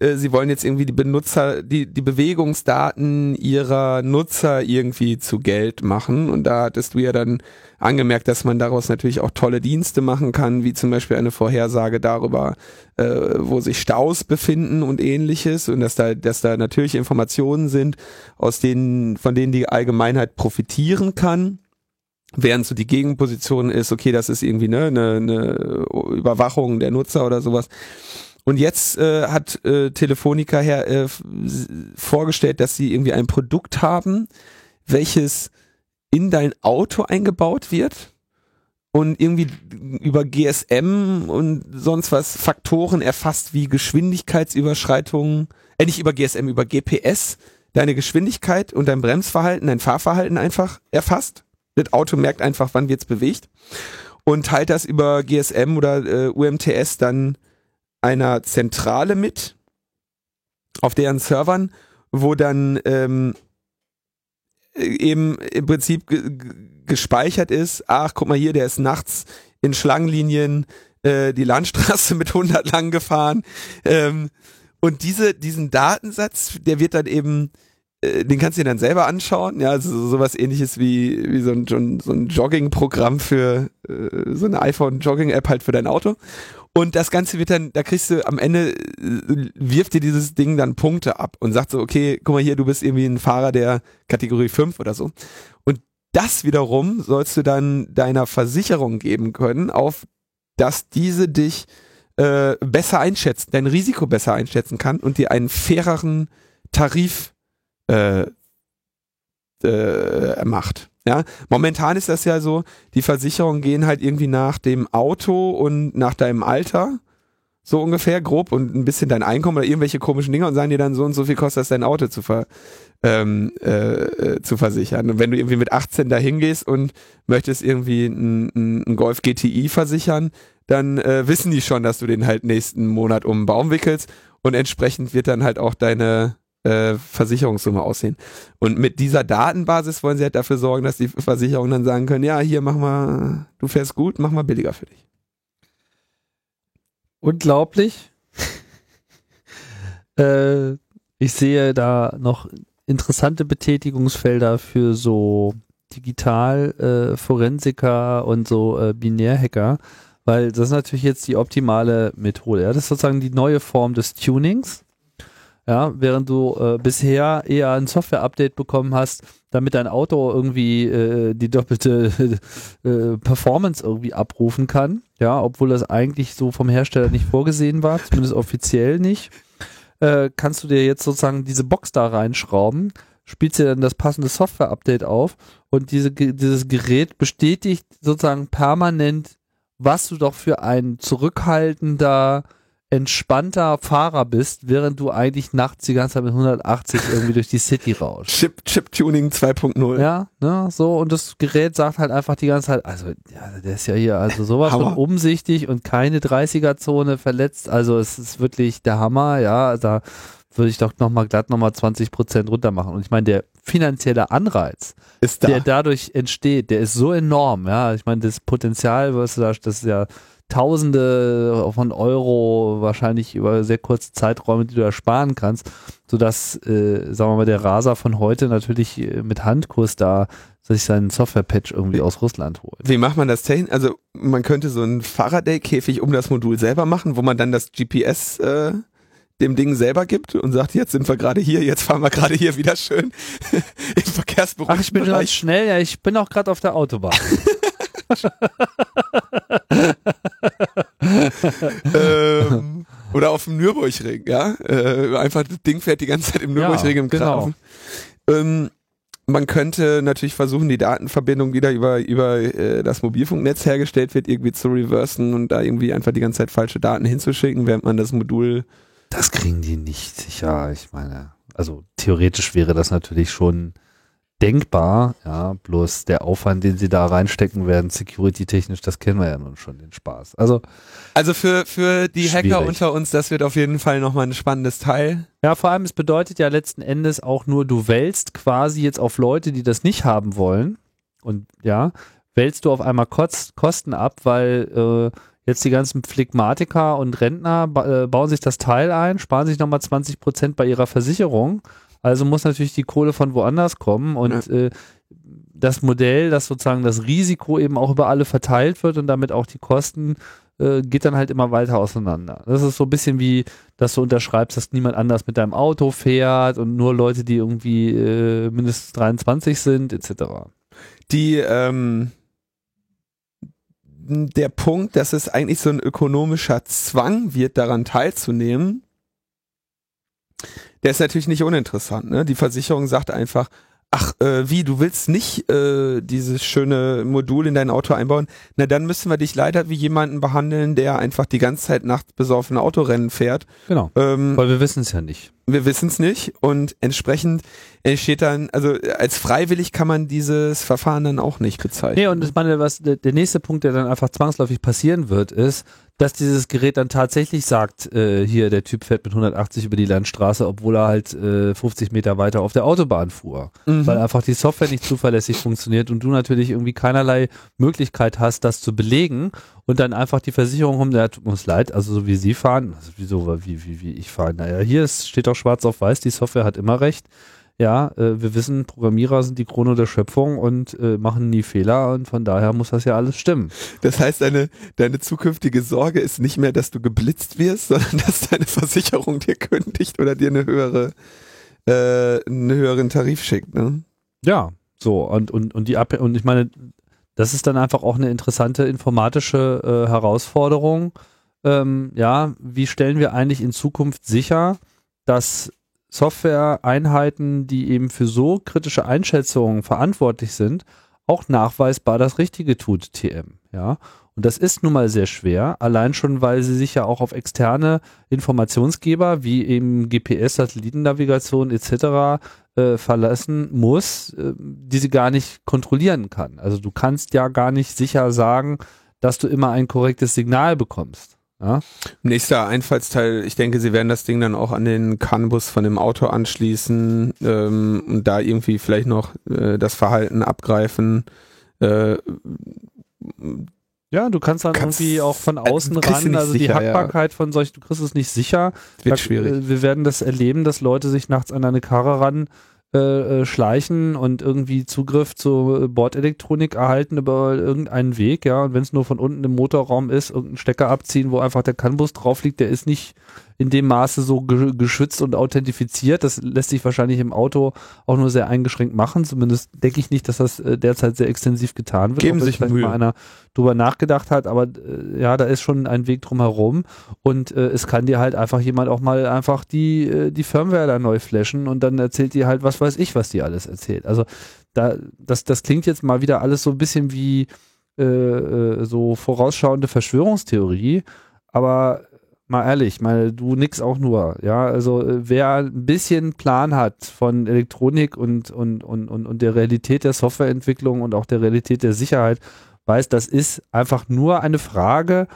äh, sie wollen jetzt irgendwie die Benutzer, die, die Bewegungsdaten ihrer Nutzer irgendwie zu Geld machen. Und da hattest du ja dann angemerkt, dass man daraus natürlich auch tolle Dienste machen kann, wie zum Beispiel eine Vorhersage darüber, äh, wo sich Staus befinden und ähnliches. Und dass da, dass da natürlich Informationen sind, aus denen, von denen die Allgemeinheit profitieren kann. Während so die Gegenposition ist, okay, das ist irgendwie ne, eine, eine Überwachung der Nutzer oder sowas. Und jetzt äh, hat äh, Telefonica her äh, vorgestellt, dass sie irgendwie ein Produkt haben, welches in dein Auto eingebaut wird und irgendwie über GSM und sonst was Faktoren erfasst wie Geschwindigkeitsüberschreitungen, äh nicht über GSM, über GPS deine Geschwindigkeit und dein Bremsverhalten, dein Fahrverhalten einfach erfasst. Das Auto merkt einfach, wann wird's bewegt und teilt das über GSM oder äh, UMTS dann einer Zentrale mit auf deren Servern, wo dann ähm, eben im Prinzip gespeichert ist, ach guck mal hier, der ist nachts in Schlangenlinien äh, die Landstraße mit 100 lang gefahren. Ähm, und diese, diesen Datensatz, der wird dann eben, äh, den kannst du dir dann selber anschauen. Ja, also sowas ähnliches wie, wie so ein, so ein Jogging-Programm für äh, so eine iPhone-Jogging-App halt für dein Auto. Und das Ganze wird dann, da kriegst du am Ende, äh, wirft dir dieses Ding dann Punkte ab und sagt so, okay, guck mal hier, du bist irgendwie ein Fahrer der Kategorie 5 oder so. Und das wiederum sollst du dann deiner Versicherung geben können, auf dass diese dich äh, besser einschätzen, dein Risiko besser einschätzen kann und dir einen faireren Tarif äh, äh, macht. Ja, momentan ist das ja so, die Versicherungen gehen halt irgendwie nach dem Auto und nach deinem Alter, so ungefähr grob und ein bisschen dein Einkommen oder irgendwelche komischen Dinge und sagen dir dann so und so viel kostet das dein Auto zu ver, ähm, äh, äh zu versichern. Und wenn du irgendwie mit 18 da hingehst und möchtest irgendwie einen ein Golf GTI versichern, dann äh, wissen die schon, dass du den halt nächsten Monat um den Baum wickelst und entsprechend wird dann halt auch deine äh, Versicherungssumme aussehen. Und mit dieser Datenbasis wollen sie halt dafür sorgen, dass die Versicherungen dann sagen können, ja, hier mach mal, du fährst gut, mach mal billiger für dich. Unglaublich. äh, ich sehe da noch interessante Betätigungsfelder für so Digital-Forensiker äh, und so äh, Binärhacker, weil das ist natürlich jetzt die optimale Methode. Ja? Das ist sozusagen die neue Form des Tunings. Ja, während du äh, bisher eher ein Software-Update bekommen hast, damit dein Auto irgendwie äh, die doppelte äh, Performance irgendwie abrufen kann. Ja, obwohl das eigentlich so vom Hersteller nicht vorgesehen war, zumindest offiziell nicht. Äh, kannst du dir jetzt sozusagen diese Box da reinschrauben, spielst dir dann das passende Software-Update auf und diese, dieses Gerät bestätigt sozusagen permanent, was du doch für ein zurückhaltender entspannter Fahrer bist, während du eigentlich nachts die ganze Zeit mit 180 irgendwie durch die City rauschst. Chip, Chip Tuning 2.0. Ja, ne, so und das Gerät sagt halt einfach die ganze Zeit, also ja, der ist ja hier also sowas von umsichtig und keine 30er Zone verletzt, also es ist wirklich der Hammer, ja, da würde ich doch nochmal glatt nochmal 20 Prozent runter machen. Und ich meine, der finanzielle Anreiz, da. der dadurch entsteht, der ist so enorm, ja. Ich meine, das Potenzial, was du da, das ist ja Tausende von Euro wahrscheinlich über sehr kurze Zeiträume, die du ersparen kannst, sodass, äh, sagen wir mal, der Raser von heute natürlich äh, mit Handkurs da sich seinen Software-Patch irgendwie aus Russland holt. Wie macht man das technisch? Also man könnte so einen Faraday-Käfig um das Modul selber machen, wo man dann das GPS äh, dem Ding selber gibt und sagt, jetzt sind wir gerade hier, jetzt fahren wir gerade hier wieder schön im Verkehrsbereich. Ach, ich bin ganz schnell, ja, ich bin auch gerade auf der Autobahn. ähm, oder auf dem Nürburgring, ja. Äh, einfach das Ding fährt die ganze Zeit im Nürburgring ja, im Kreis. Genau. Ähm, man könnte natürlich versuchen, die Datenverbindung, die da über, über äh, das Mobilfunknetz hergestellt wird, irgendwie zu reversen und da irgendwie einfach die ganze Zeit falsche Daten hinzuschicken, während man das Modul. Das kriegen die nicht, sicher. Ich meine, also theoretisch wäre das natürlich schon denkbar, ja, bloß der Aufwand, den sie da reinstecken werden, security-technisch, das kennen wir ja nun schon, den Spaß. Also, also für, für die schwierig. Hacker unter uns, das wird auf jeden Fall nochmal ein spannendes Teil. Ja, vor allem, es bedeutet ja letzten Endes auch nur, du wählst quasi jetzt auf Leute, die das nicht haben wollen und ja, wählst du auf einmal Kost, Kosten ab, weil äh, jetzt die ganzen Phlegmatiker und Rentner ba äh, bauen sich das Teil ein, sparen sich nochmal 20 Prozent bei ihrer Versicherung also muss natürlich die Kohle von woanders kommen und ja. äh, das Modell, dass sozusagen das Risiko eben auch über alle verteilt wird und damit auch die Kosten, äh, geht dann halt immer weiter auseinander. Das ist so ein bisschen wie, dass du unterschreibst, dass niemand anders mit deinem Auto fährt und nur Leute, die irgendwie äh, mindestens 23 sind, etc. Die, ähm, der Punkt, dass es eigentlich so ein ökonomischer Zwang wird, daran teilzunehmen, der ist natürlich nicht uninteressant. Ne? Die Versicherung sagt einfach, ach, äh, wie, du willst nicht äh, dieses schöne Modul in dein Auto einbauen? Na, dann müssen wir dich leider wie jemanden behandeln, der einfach die ganze Zeit nachts besoffen Autorennen fährt. Genau, ähm, weil wir wissen es ja nicht. wir wissen es nicht und entsprechend entsteht dann, also als freiwillig kann man dieses Verfahren dann auch nicht bezeichnen. Nee, und ich meine, was der, der nächste Punkt, der dann einfach zwangsläufig passieren wird, ist, dass dieses Gerät dann tatsächlich sagt, äh, hier, der Typ fährt mit 180 über die Landstraße, obwohl er halt äh, 50 Meter weiter auf der Autobahn fuhr. Mhm. Weil einfach die Software nicht zuverlässig funktioniert und du natürlich irgendwie keinerlei Möglichkeit hast, das zu belegen und dann einfach die Versicherung um, der tut uns leid, also so wie sie fahren, also wieso, wie, wie, wie ich fahre. Naja, hier ist, steht doch schwarz auf weiß, die Software hat immer recht ja, äh, wir wissen, Programmierer sind die Krone der Schöpfung und äh, machen nie Fehler und von daher muss das ja alles stimmen. Das heißt, deine, deine zukünftige Sorge ist nicht mehr, dass du geblitzt wirst, sondern dass deine Versicherung dir kündigt oder dir eine höhere, äh, einen höheren Tarif schickt, ne? Ja, so und und und die Ab und ich meine, das ist dann einfach auch eine interessante informatische äh, Herausforderung. Ähm, ja, wie stellen wir eigentlich in Zukunft sicher, dass Software-Einheiten, die eben für so kritische Einschätzungen verantwortlich sind, auch nachweisbar das Richtige tut, TM. Ja. Und das ist nun mal sehr schwer, allein schon, weil sie sich ja auch auf externe Informationsgeber wie eben GPS, Satellitennavigation etc. Äh, verlassen muss, äh, die sie gar nicht kontrollieren kann. Also du kannst ja gar nicht sicher sagen, dass du immer ein korrektes Signal bekommst. Ja? Nächster Einfallsteil, ich denke, sie werden das Ding dann auch an den CAN-Bus von dem Auto anschließen ähm, und da irgendwie vielleicht noch äh, das Verhalten abgreifen. Äh, ja, du kannst dann kannst, irgendwie auch von außen ran, also sicher, die Hackbarkeit ja. von solchen, du kriegst es nicht sicher. Wird da, schwierig. Äh, wir werden das erleben, dass Leute sich nachts an eine Karre ran äh, äh, schleichen und irgendwie Zugriff zu Bordelektronik erhalten über irgendeinen Weg, ja, und wenn es nur von unten im Motorraum ist, irgendeinen Stecker abziehen, wo einfach der CAN-Bus drauf liegt, der ist nicht in dem Maße so ge geschützt und authentifiziert. Das lässt sich wahrscheinlich im Auto auch nur sehr eingeschränkt machen. Zumindest denke ich nicht, dass das äh, derzeit sehr extensiv getan wird. Geben sich Mühe. mal einer drüber nachgedacht hat, aber äh, ja, da ist schon ein Weg drum herum und äh, es kann dir halt einfach jemand auch mal einfach die, äh, die Firmware da neu flashen und dann erzählt dir halt, was weiß ich, was die alles erzählt. Also da, das, das klingt jetzt mal wieder alles so ein bisschen wie äh so vorausschauende Verschwörungstheorie, aber mal ehrlich, mal du nix auch nur, ja, also äh, wer ein bisschen Plan hat von Elektronik und, und, und, und, und der Realität der Softwareentwicklung und auch der Realität der Sicherheit, weiß, das ist einfach nur eine Frage,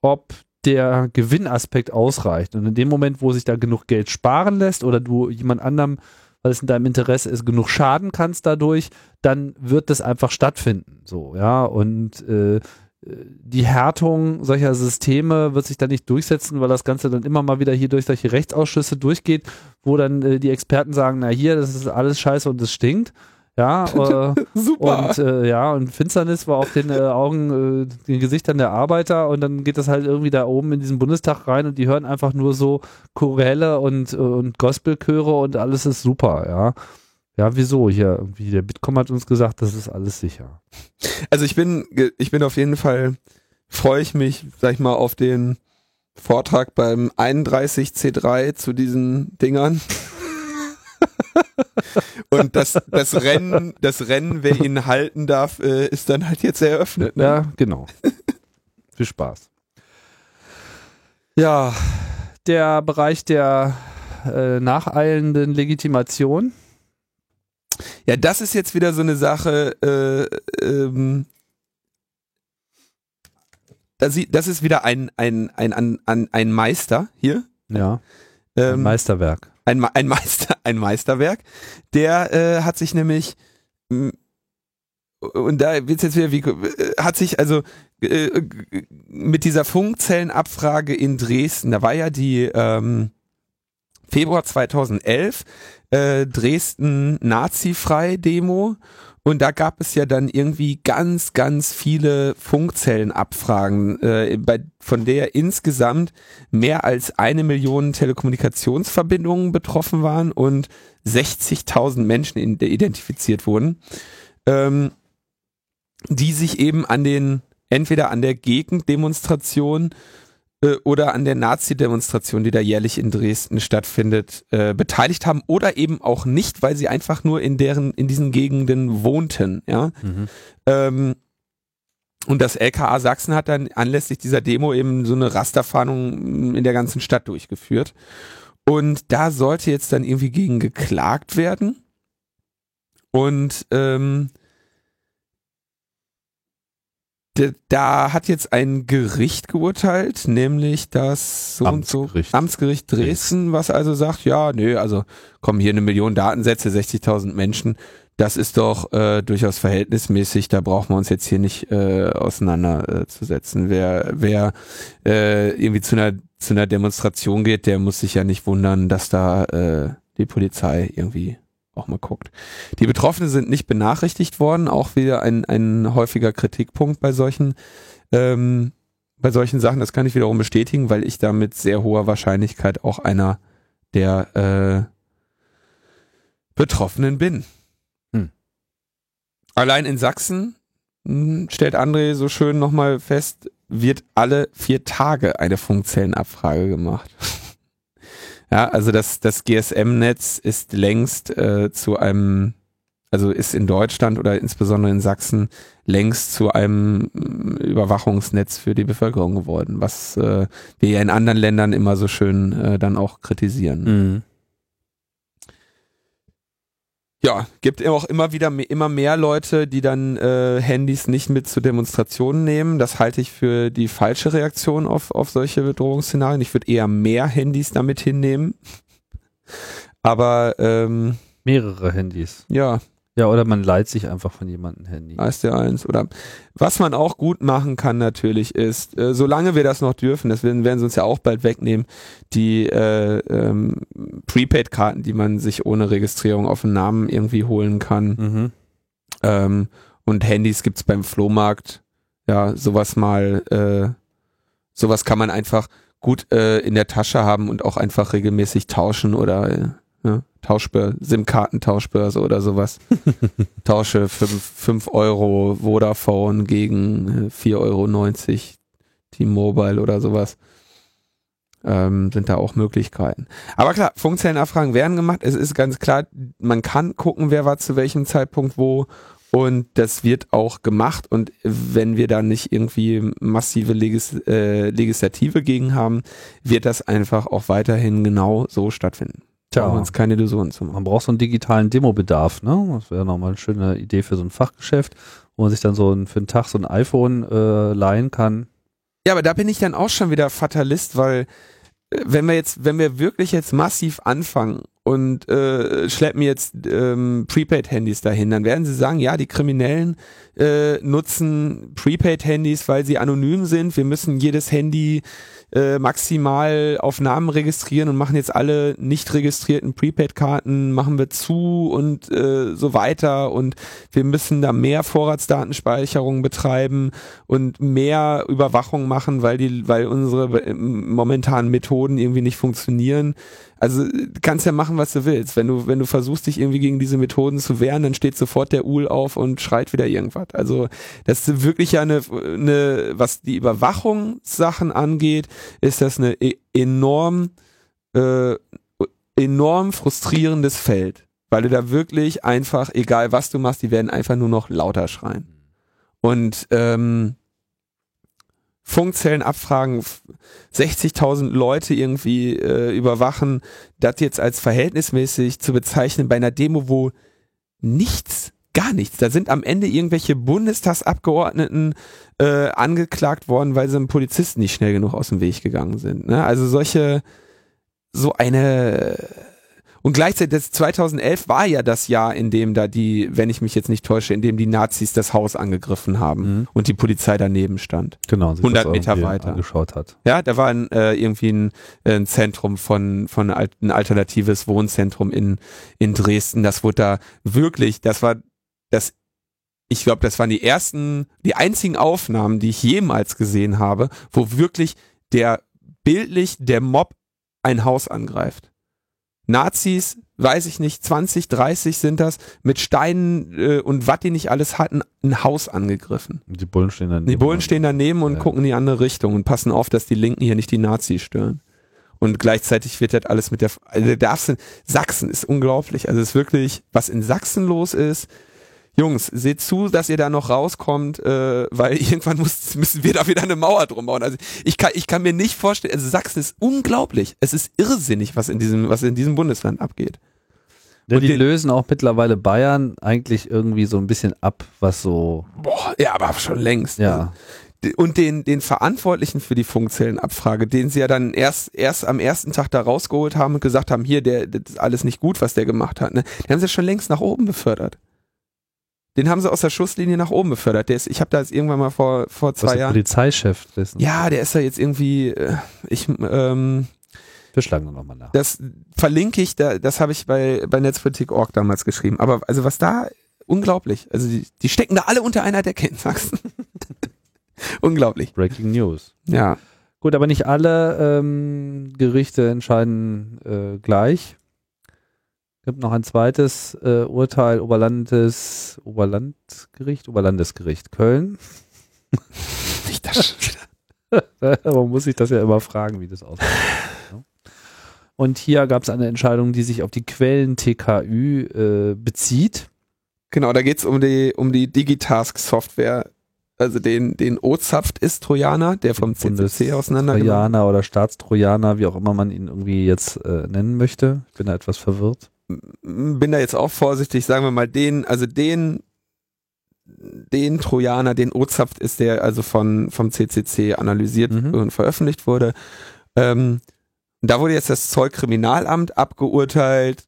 ob der Gewinnaspekt ausreicht. Und in dem Moment, wo sich da genug Geld sparen lässt oder du jemand anderem, weil es in deinem Interesse ist, genug schaden kannst dadurch, dann wird das einfach stattfinden. So, ja, und äh, die Härtung solcher Systeme wird sich dann nicht durchsetzen, weil das Ganze dann immer mal wieder hier durch solche Rechtsausschüsse durchgeht, wo dann äh, die Experten sagen, na hier, das ist alles scheiße und es stinkt. Ja, äh, super. Und äh, ja, und Finsternis war auf den äh, Augen, äh, den Gesichtern der Arbeiter und dann geht das halt irgendwie da oben in diesen Bundestag rein und die hören einfach nur so Choräle und, und Gospelchöre und alles ist super, ja. Ja, wieso? Hier, irgendwie, der Bitkom hat uns gesagt, das ist alles sicher. Also ich bin, ich bin auf jeden Fall, freue ich mich, sag ich mal, auf den Vortrag beim 31C3 zu diesen Dingern. Und das, das Rennen, das Rennen, wer ihn halten darf, äh, ist dann halt jetzt eröffnet. Ne? Ja, genau. Viel Spaß. Ja, der Bereich der äh, nacheilenden Legitimation ja, das ist jetzt wieder so eine Sache, äh, ähm, das ist wieder ein, ein, ein, ein, ein Meister hier. Ja. Ein ähm, Meisterwerk. Ein, ein, Meister, ein Meisterwerk. Der äh, hat sich nämlich und da wird jetzt wieder wie äh, hat sich also äh, mit dieser Funkzellenabfrage in Dresden, da war ja die ähm, Februar 2011 äh, Dresden Nazi-frei-Demo und da gab es ja dann irgendwie ganz, ganz viele Funkzellenabfragen, äh, bei, von der insgesamt mehr als eine Million Telekommunikationsverbindungen betroffen waren und 60.000 Menschen in, identifiziert wurden, ähm, die sich eben an den, entweder an der Gegendemonstration äh, oder an der Nazi-Demonstration, die da jährlich in Dresden stattfindet, äh, beteiligt haben oder eben auch nicht, weil sie einfach nur in deren, in diesen Gegenden wohnten, ja. Mhm. Ähm, und das LKA Sachsen hat dann anlässlich dieser Demo eben so eine Rasterfahndung in der ganzen Stadt durchgeführt. Und da sollte jetzt dann irgendwie gegen geklagt werden. Und ähm, da hat jetzt ein Gericht geurteilt, nämlich das so Amtsgericht. und so Amtsgericht Dresden, was also sagt, ja, nö, also kommen hier eine Million Datensätze, 60.000 Menschen, das ist doch äh, durchaus verhältnismäßig, da brauchen wir uns jetzt hier nicht äh, auseinanderzusetzen. Äh, wer wer äh, irgendwie zu einer zu einer Demonstration geht, der muss sich ja nicht wundern, dass da äh, die Polizei irgendwie auch mal guckt. Die Betroffenen sind nicht benachrichtigt worden, auch wieder ein, ein häufiger Kritikpunkt bei solchen, ähm, bei solchen Sachen. Das kann ich wiederum bestätigen, weil ich da mit sehr hoher Wahrscheinlichkeit auch einer der äh, Betroffenen bin. Hm. Allein in Sachsen, hm, stellt André so schön nochmal fest, wird alle vier Tage eine Funkzellenabfrage gemacht. Ja, also das, das GSM-Netz ist längst äh, zu einem, also ist in Deutschland oder insbesondere in Sachsen längst zu einem mm, Überwachungsnetz für die Bevölkerung geworden, was äh, wir ja in anderen Ländern immer so schön äh, dann auch kritisieren. Mhm ja, gibt auch immer wieder immer mehr Leute, die dann äh, Handys nicht mit zu Demonstrationen nehmen. Das halte ich für die falsche Reaktion auf, auf solche Bedrohungsszenarien. Ich würde eher mehr Handys damit hinnehmen. Aber ähm, mehrere Handys. Ja, ja, oder man leiht sich einfach von jemandem Handy. Der eins. Oder was man auch gut machen kann natürlich ist, äh, solange wir das noch dürfen, das werden, werden sie uns ja auch bald wegnehmen, die äh, ähm, Prepaid-Karten, die man sich ohne Registrierung auf den Namen irgendwie holen kann. Mhm. Ähm, und Handys gibt's beim Flohmarkt. Ja, sowas mal, äh, sowas kann man einfach gut äh, in der Tasche haben und auch einfach regelmäßig tauschen oder äh, ja, Tauschbörse, SIM-Kartentauschbörse oder sowas. Tausche 5 Euro Vodafone gegen 4,90 äh, Euro T-Mobile oder sowas. Ähm, sind da auch Möglichkeiten. Aber klar, Funkzellenabfragen werden gemacht. Es ist ganz klar, man kann gucken, wer war zu welchem Zeitpunkt wo. Und das wird auch gemacht. Und wenn wir da nicht irgendwie massive Legis äh, Legislative gegen haben, wird das einfach auch weiterhin genau so stattfinden. Tja, uns keine Illusionen zu machen. Man braucht so einen digitalen Demobedarf, ne? Das wäre nochmal eine schöne Idee für so ein Fachgeschäft, wo man sich dann so ein, für einen Tag so ein iPhone äh, leihen kann. Ja, aber da bin ich dann auch schon wieder Fatalist, weil äh, wenn wir jetzt, wenn wir wirklich jetzt massiv anfangen und äh, schleppen jetzt ähm, Prepaid-Handys dahin, dann werden sie sagen, ja, die Kriminellen äh, nutzen Prepaid-Handys, weil sie anonym sind. Wir müssen jedes Handy äh, maximal auf Namen registrieren und machen jetzt alle nicht registrierten Prepaid-Karten, machen wir zu und äh, so weiter und wir müssen da mehr Vorratsdatenspeicherung betreiben und mehr Überwachung machen, weil die, weil unsere äh, momentanen Methoden irgendwie nicht funktionieren. Also kannst ja machen, was du willst. Wenn du, wenn du versuchst, dich irgendwie gegen diese Methoden zu wehren, dann steht sofort der Uhl auf und schreit wieder irgendwas. Also das ist wirklich ja eine, eine was die Überwachungssachen angeht, ist das eine e-, enorm, äh, enorm frustrierendes Feld. Weil du da wirklich einfach, egal was du machst, die werden einfach nur noch lauter schreien. Und ähm, Funkzellen abfragen, 60.000 Leute irgendwie äh, überwachen, das jetzt als verhältnismäßig zu bezeichnen bei einer Demo, wo nichts, gar nichts, da sind am Ende irgendwelche Bundestagsabgeordneten äh, angeklagt worden, weil sie einem Polizisten nicht schnell genug aus dem Weg gegangen sind. Ne? Also solche, so eine und gleichzeitig, das 2011 war ja das Jahr, in dem da die, wenn ich mich jetzt nicht täusche, in dem die Nazis das Haus angegriffen haben mhm. und die Polizei daneben stand. Genau. 100 Meter weiter. Angeschaut hat. Ja, da war ein, äh, irgendwie ein, ein Zentrum von, von ein alternatives Wohnzentrum in, in Dresden. Das wurde da wirklich, das war das ich glaube, das waren die ersten, die einzigen Aufnahmen, die ich jemals gesehen habe, wo wirklich der bildlich der Mob ein Haus angreift. Nazis, weiß ich nicht, 20, 30 sind das, mit Steinen äh, und was die nicht alles hatten, ein Haus angegriffen. Die Bullen stehen daneben. Die Bullen stehen daneben und ja. gucken in die andere Richtung und passen auf, dass die Linken hier nicht die Nazis stören. Und gleichzeitig wird das alles mit der, also darfst Sachsen ist unglaublich. Also es ist wirklich, was in Sachsen los ist, Jungs, seht zu, dass ihr da noch rauskommt, äh, weil irgendwann muss, müssen wir da wieder eine Mauer drum bauen. Also ich kann, ich kann mir nicht vorstellen, also Sachsen ist unglaublich. Es ist irrsinnig, was in diesem, was in diesem Bundesland abgeht. Ja, Und die den- lösen auch mittlerweile Bayern eigentlich irgendwie so ein bisschen ab, was so, Boah, ja, aber schon längst. ja. Und den, den Verantwortlichen für die Funkzellenabfrage, den sie ja dann erst, erst am ersten Tag da rausgeholt haben und gesagt haben, hier, der, das ist alles nicht gut, was der gemacht hat, ne? Den haben sie schon längst nach oben befördert. Den haben sie aus der Schusslinie nach oben befördert. Der ist, ich habe da jetzt irgendwann mal vor, vor zwei der Jahren. Polizeichef wissen. Ja, der ist ja jetzt irgendwie, äh, ich, ähm, Wir schlagen nochmal nach. das verlinke ich, da, das habe ich bei, bei Netzpolitik.org damals geschrieben. Aber also was da, unglaublich. Also die, die stecken da alle unter einer Decke in Sachsen. unglaublich. Breaking News. Ja. Gut, aber nicht alle ähm, Gerichte entscheiden äh, gleich. Gibt noch ein zweites äh, Urteil Oberlandes, Oberlandgericht, Oberlandesgericht Köln. Nicht das. Man muss sich das ja immer fragen, wie das aussieht. ne? Und hier gab es eine Entscheidung, die sich auf die Quellen TKÜ äh, bezieht. Genau, da geht's um die, um die Digitask-Software, also den, den OZAPT ist Trojaner, der vom CCC auseinandergenommen Trojaner oder Staatstrojaner, wie auch immer man ihn irgendwie jetzt äh, nennen möchte. Ich bin da etwas verwirrt. Bin da jetzt auch vorsichtig, sagen wir mal, den, also den, den Trojaner, den OZAPT ist der also von, vom CCC analysiert Mhm. und veröffentlicht wurde. Ähm, da wurde jetzt das Zollkriminalamt abgeurteilt,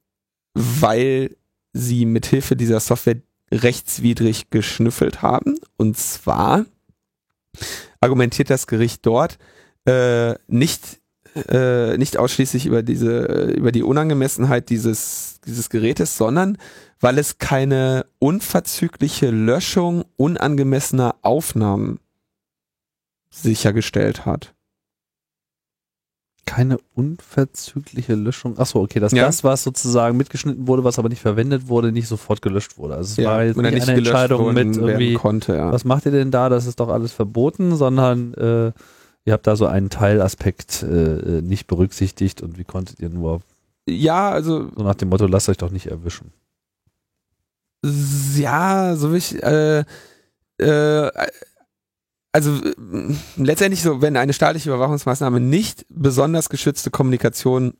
weil sie mithilfe dieser Software rechtswidrig geschnüffelt haben. Und zwar argumentiert das Gericht dort äh, nicht äh, nicht ausschließlich über diese über die Unangemessenheit dieses dieses Gerätes, sondern weil es keine unverzügliche Löschung unangemessener Aufnahmen sichergestellt hat. Keine unverzügliche Löschung. Achso, okay, dass Ja. das, was sozusagen mitgeschnitten wurde, was aber nicht verwendet wurde, nicht sofort gelöscht wurde. Also es war jetzt oder nicht, eine Entscheidung mit irgendwie, konnte, ja. was macht ihr denn da? Das ist doch alles verboten, sondern äh, ihr habt da so einen Teilaspekt äh, äh, nicht berücksichtigt und wie konntet ihr nur Ja, also so nach dem Motto, lasst euch doch nicht erwischen. ja, so wie ich, äh, äh, also äh, letztendlich so, wenn eine staatliche Überwachungsmaßnahme nicht besonders geschützte Kommunikation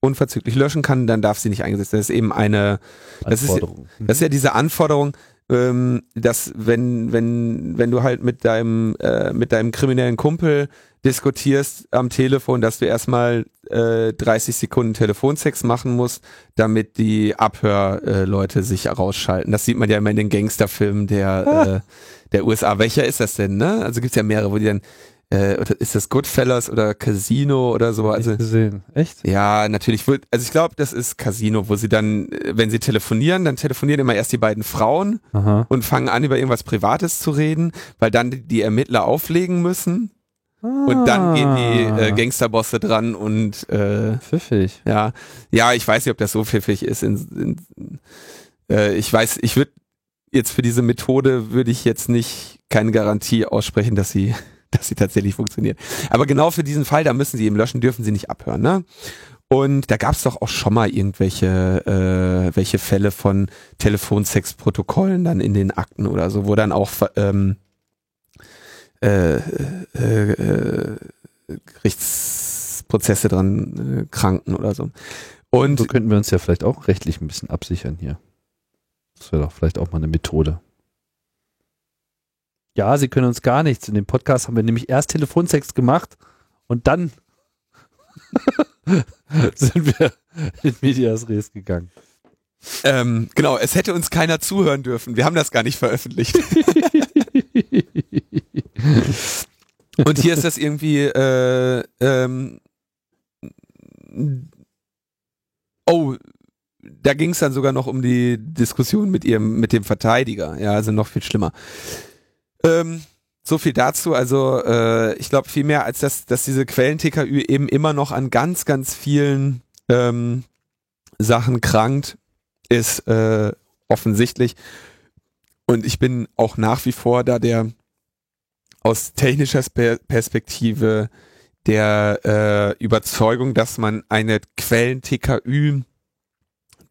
unverzüglich löschen kann, dann darf sie nicht eingesetzt werden. Das ist eben eine, Das ist- das ist ja diese Anforderung, ähm, dass wenn, wenn, wenn du halt mit deinem, äh, mit deinem kriminellen Kumpel diskutierst am Telefon, dass du erstmal äh, 30 Sekunden Telefonsex machen musst, damit die Abhörleute äh, sich rausschalten. Das sieht man ja immer in den Gangsterfilmen der, äh, der USA. Welcher ist das denn, ne? Also gibt's ja mehrere, wo die dann, äh, oder ist das Goodfellas oder Casino oder so? Also Nicht gesehen. Echt? ja, natürlich wird, also ich glaube, das ist Casino, wo sie dann, äh, wenn sie telefonieren, dann telefonieren immer erst die beiden Frauen Aha. und fangen an, über irgendwas Privates zu reden, weil dann die, die Ermittler auflegen müssen und dann gehen die äh, Ah. Gangsterbosse dran und äh, Pfiffig. ja, ja, ich weiß nicht, ob das so pfiffig ist. In, in, äh, ich weiß, ich würde jetzt für diese Methode würde ich jetzt nicht keine Garantie aussprechen, dass sie, dass sie tatsächlich funktioniert. Aber genau für diesen Fall, da müssen sie eben löschen, dürfen sie nicht abhören, ne? Und da gab es doch auch schon mal irgendwelche äh, welche Fälle von Telefonsexprotokollen dann in den Akten oder so, wo dann auch ähm, äh, äh, äh, Gerichtsprozesse dran äh, kranken oder so. Und so könnten wir uns ja vielleicht auch rechtlich ein bisschen absichern hier. Das wäre doch vielleicht auch mal eine Methode. Ja, sie können uns gar nichts. In dem Podcast haben wir nämlich erst Telefonsex gemacht und dann sind wir in Medias Res gegangen. ähm, genau, es hätte uns keiner zuhören dürfen. Wir haben das gar nicht veröffentlicht. Und hier ist das irgendwie, äh, ähm, oh, da ging es dann sogar noch um die Diskussion mit ihrem, mit dem Verteidiger. Ja, also noch viel schlimmer. Ähm, so viel dazu. Also äh, ich glaube viel mehr als das, dass diese Quellen-TKÜ eben immer noch an ganz, ganz vielen ähm, Sachen krankt, ist äh, offensichtlich. Und ich bin auch nach wie vor da der aus technischer Spe- Perspektive der äh, Überzeugung, dass man eine Quellen-TKÜ,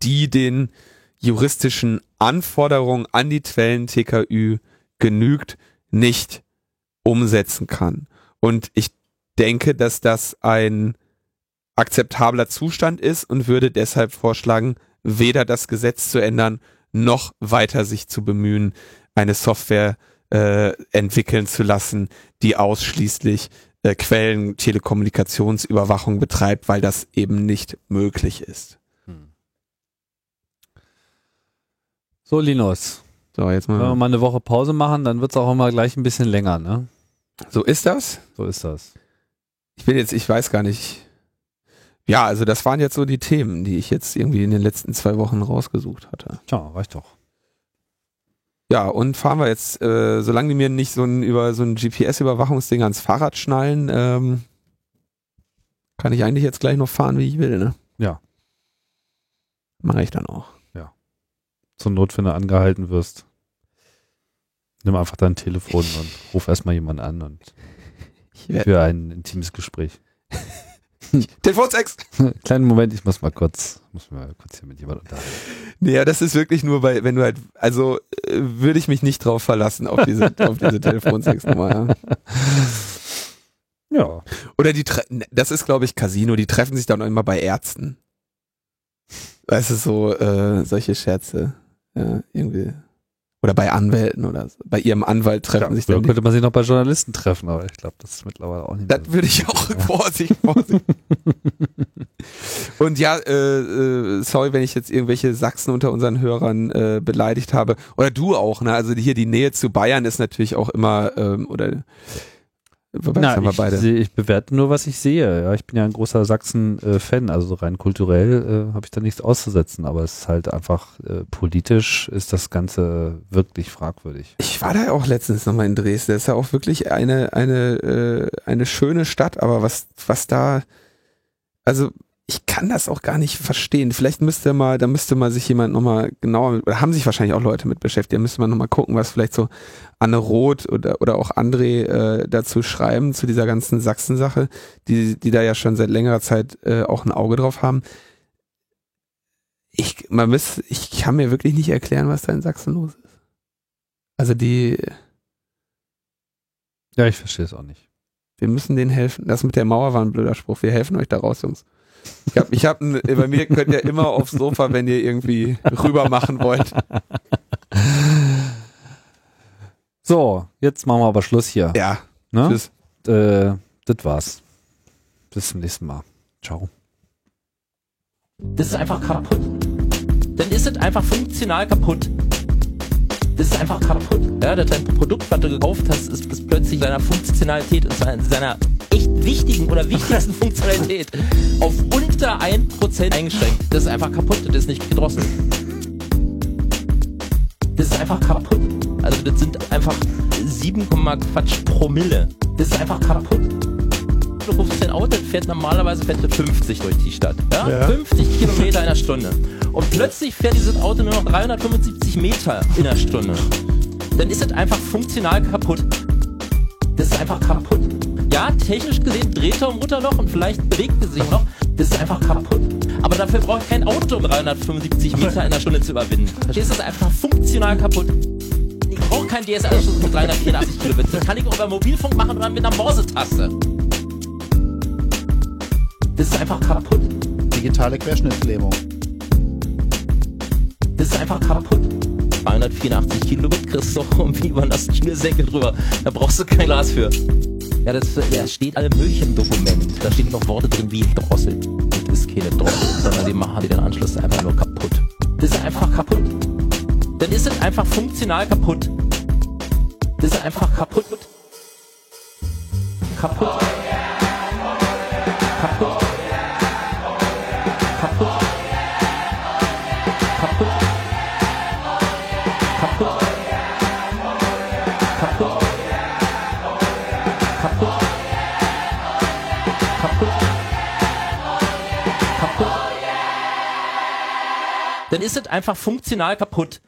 die den juristischen Anforderungen an die Quellen-TKÜ genügt, nicht umsetzen kann. Und ich denke, dass das ein akzeptabler Zustand ist und würde deshalb vorschlagen, weder das Gesetz zu ändern, noch weiter sich zu bemühen, eine Software äh, entwickeln zu lassen, die ausschließlich äh, Quellen Telekommunikationsüberwachung betreibt, weil das eben nicht möglich ist. Hm. So, Linus. So, jetzt mal. Wenn wir mal eine Woche Pause machen, dann wird es auch immer gleich ein bisschen länger, ne? So ist das? So ist das. Ich bin jetzt, ich weiß gar nicht. Ja, also das waren jetzt so die Themen, die ich jetzt irgendwie in den letzten zwei Wochen rausgesucht hatte. Tja, reicht doch. Ja, und fahren wir jetzt, äh, solange die mir nicht so ein über so ein GPS-Überwachungsding ans Fahrrad schnallen, ähm, kann ich eigentlich jetzt gleich noch fahren, wie ich will, ne? Ja. Mache ich dann auch. Zur Not, wenn du angehalten wirst, nimm einfach dein Telefon und ruf erstmal jemanden an und für ein intimes Gespräch. Telefonsex! Kleinen Moment, ich muss mal kurz, muss mal kurz hier mit jemandem unterhalten. Naja, das ist wirklich nur bei, wenn du halt, also äh, würde ich mich nicht drauf verlassen, auf diese, auf diese Telefonsex-Nummer, ja. Ja. Oder die, das ist glaube ich Casino, die treffen sich dann immer bei Ärzten. Weißt du, so, äh, solche Scherze. Ja, irgendwie. Oder bei Anwälten oder so. bei ihrem Anwalt treffen ja, sich dann. könnte man sich noch bei Journalisten treffen, aber ich glaube, das ist mittlerweile auch nicht. Das würde ich auch Vorsicht, Vorsicht. Und ja, äh, äh, sorry, wenn ich jetzt irgendwelche Sachsen unter unseren Hörern äh, beleidigt habe. Oder du auch, ne? Also hier die Nähe zu Bayern ist natürlich auch immer, ähm, oder na, ich, seh, ich, bewerte nur, was ich sehe. Ja, ich bin ja ein großer Sachsen-Fan, also rein kulturell äh, habe ich da nichts auszusetzen, aber es ist halt einfach äh, politisch ist das Ganze wirklich fragwürdig. Ich war da auch letztens nochmal in Dresden. Das ist ja auch wirklich eine eine äh, eine schöne Stadt, aber was was da also ich kann das auch gar nicht verstehen. Vielleicht müsste mal, da müsste mal sich jemand nochmal genauer, oder haben sich wahrscheinlich auch Leute mit beschäftigt, da müsste man nochmal gucken, was vielleicht so Anne Roth oder, oder auch André äh, dazu schreiben, zu dieser ganzen Sachsen-Sache, die, die da ja schon seit längerer Zeit äh, auch ein Auge drauf haben. Ich, man muss, ich kann mir wirklich nicht erklären, was da in Sachsen los ist. Also die. Ja, ich verstehe es auch nicht. Wir müssen denen helfen. Das mit der Mauer war ein blöder Spruch. Wir helfen euch da raus, Jungs. Ich hab, ich hab, bei mir könnt ihr immer aufs Sofa, wenn ihr irgendwie rüber machen wollt. So, jetzt machen wir aber Schluss hier. Ja. Ne? Tschüss. Äh, das war's. Bis zum nächsten Mal. Ciao. Das ist einfach kaputt. Dann ist es einfach funktional kaputt. Das ist einfach kaputt. Ja, dein Produkt, was du gekauft hast, ist, ist plötzlich seiner Funktionalität und seiner echt wichtigen oder wichtigsten Funktionalität auf unter 1% eingeschränkt. Das ist einfach kaputt, das ist nicht gedrosselt. Das ist einfach kaputt. Also das sind einfach 7, Quatsch Promille. Das ist einfach kaputt. Du rufst dein Auto, fährt normalerweise fährt 50 durch die Stadt. Ja? ja? 50 Kilometer in der Stunde. Und plötzlich fährt dieses Auto nur noch 375 Meter in der Stunde. Dann ist es einfach funktional kaputt. Das ist einfach kaputt ja, technisch gesehen dreht er Mutterloch und vielleicht bewegt er sich noch. Das ist einfach kaputt. Aber dafür braucht ich kein Auto, um 375 Meter in der Stunde zu überwinden. Verstehst du? Das ist einfach funktional kaputt. Ich brauche keinen DSL-Anschluss mit 384 Kilobit. Das kann ich auch über Mobilfunk machen oder mit einer Morsetaste. Das ist einfach kaputt. Digitale Querschnittslähmung. Das ist einfach kaputt. 284 Kilobit kriegst du doch irgendwie über einen Schnürsenkel drüber. Da brauchst du kein Glas für. Ja, das, das steht alle möglichen Dokument. Da stehen noch Worte drin wie Drossel. Das ist keine Drossel, sondern die machen die den Anschluss einfach nur kaputt. Das ist einfach kaputt. Dann ist es einfach funktional kaputt. Das ist einfach. Kaputt. Kaputt. Dann ist es einfach funktional kaputt.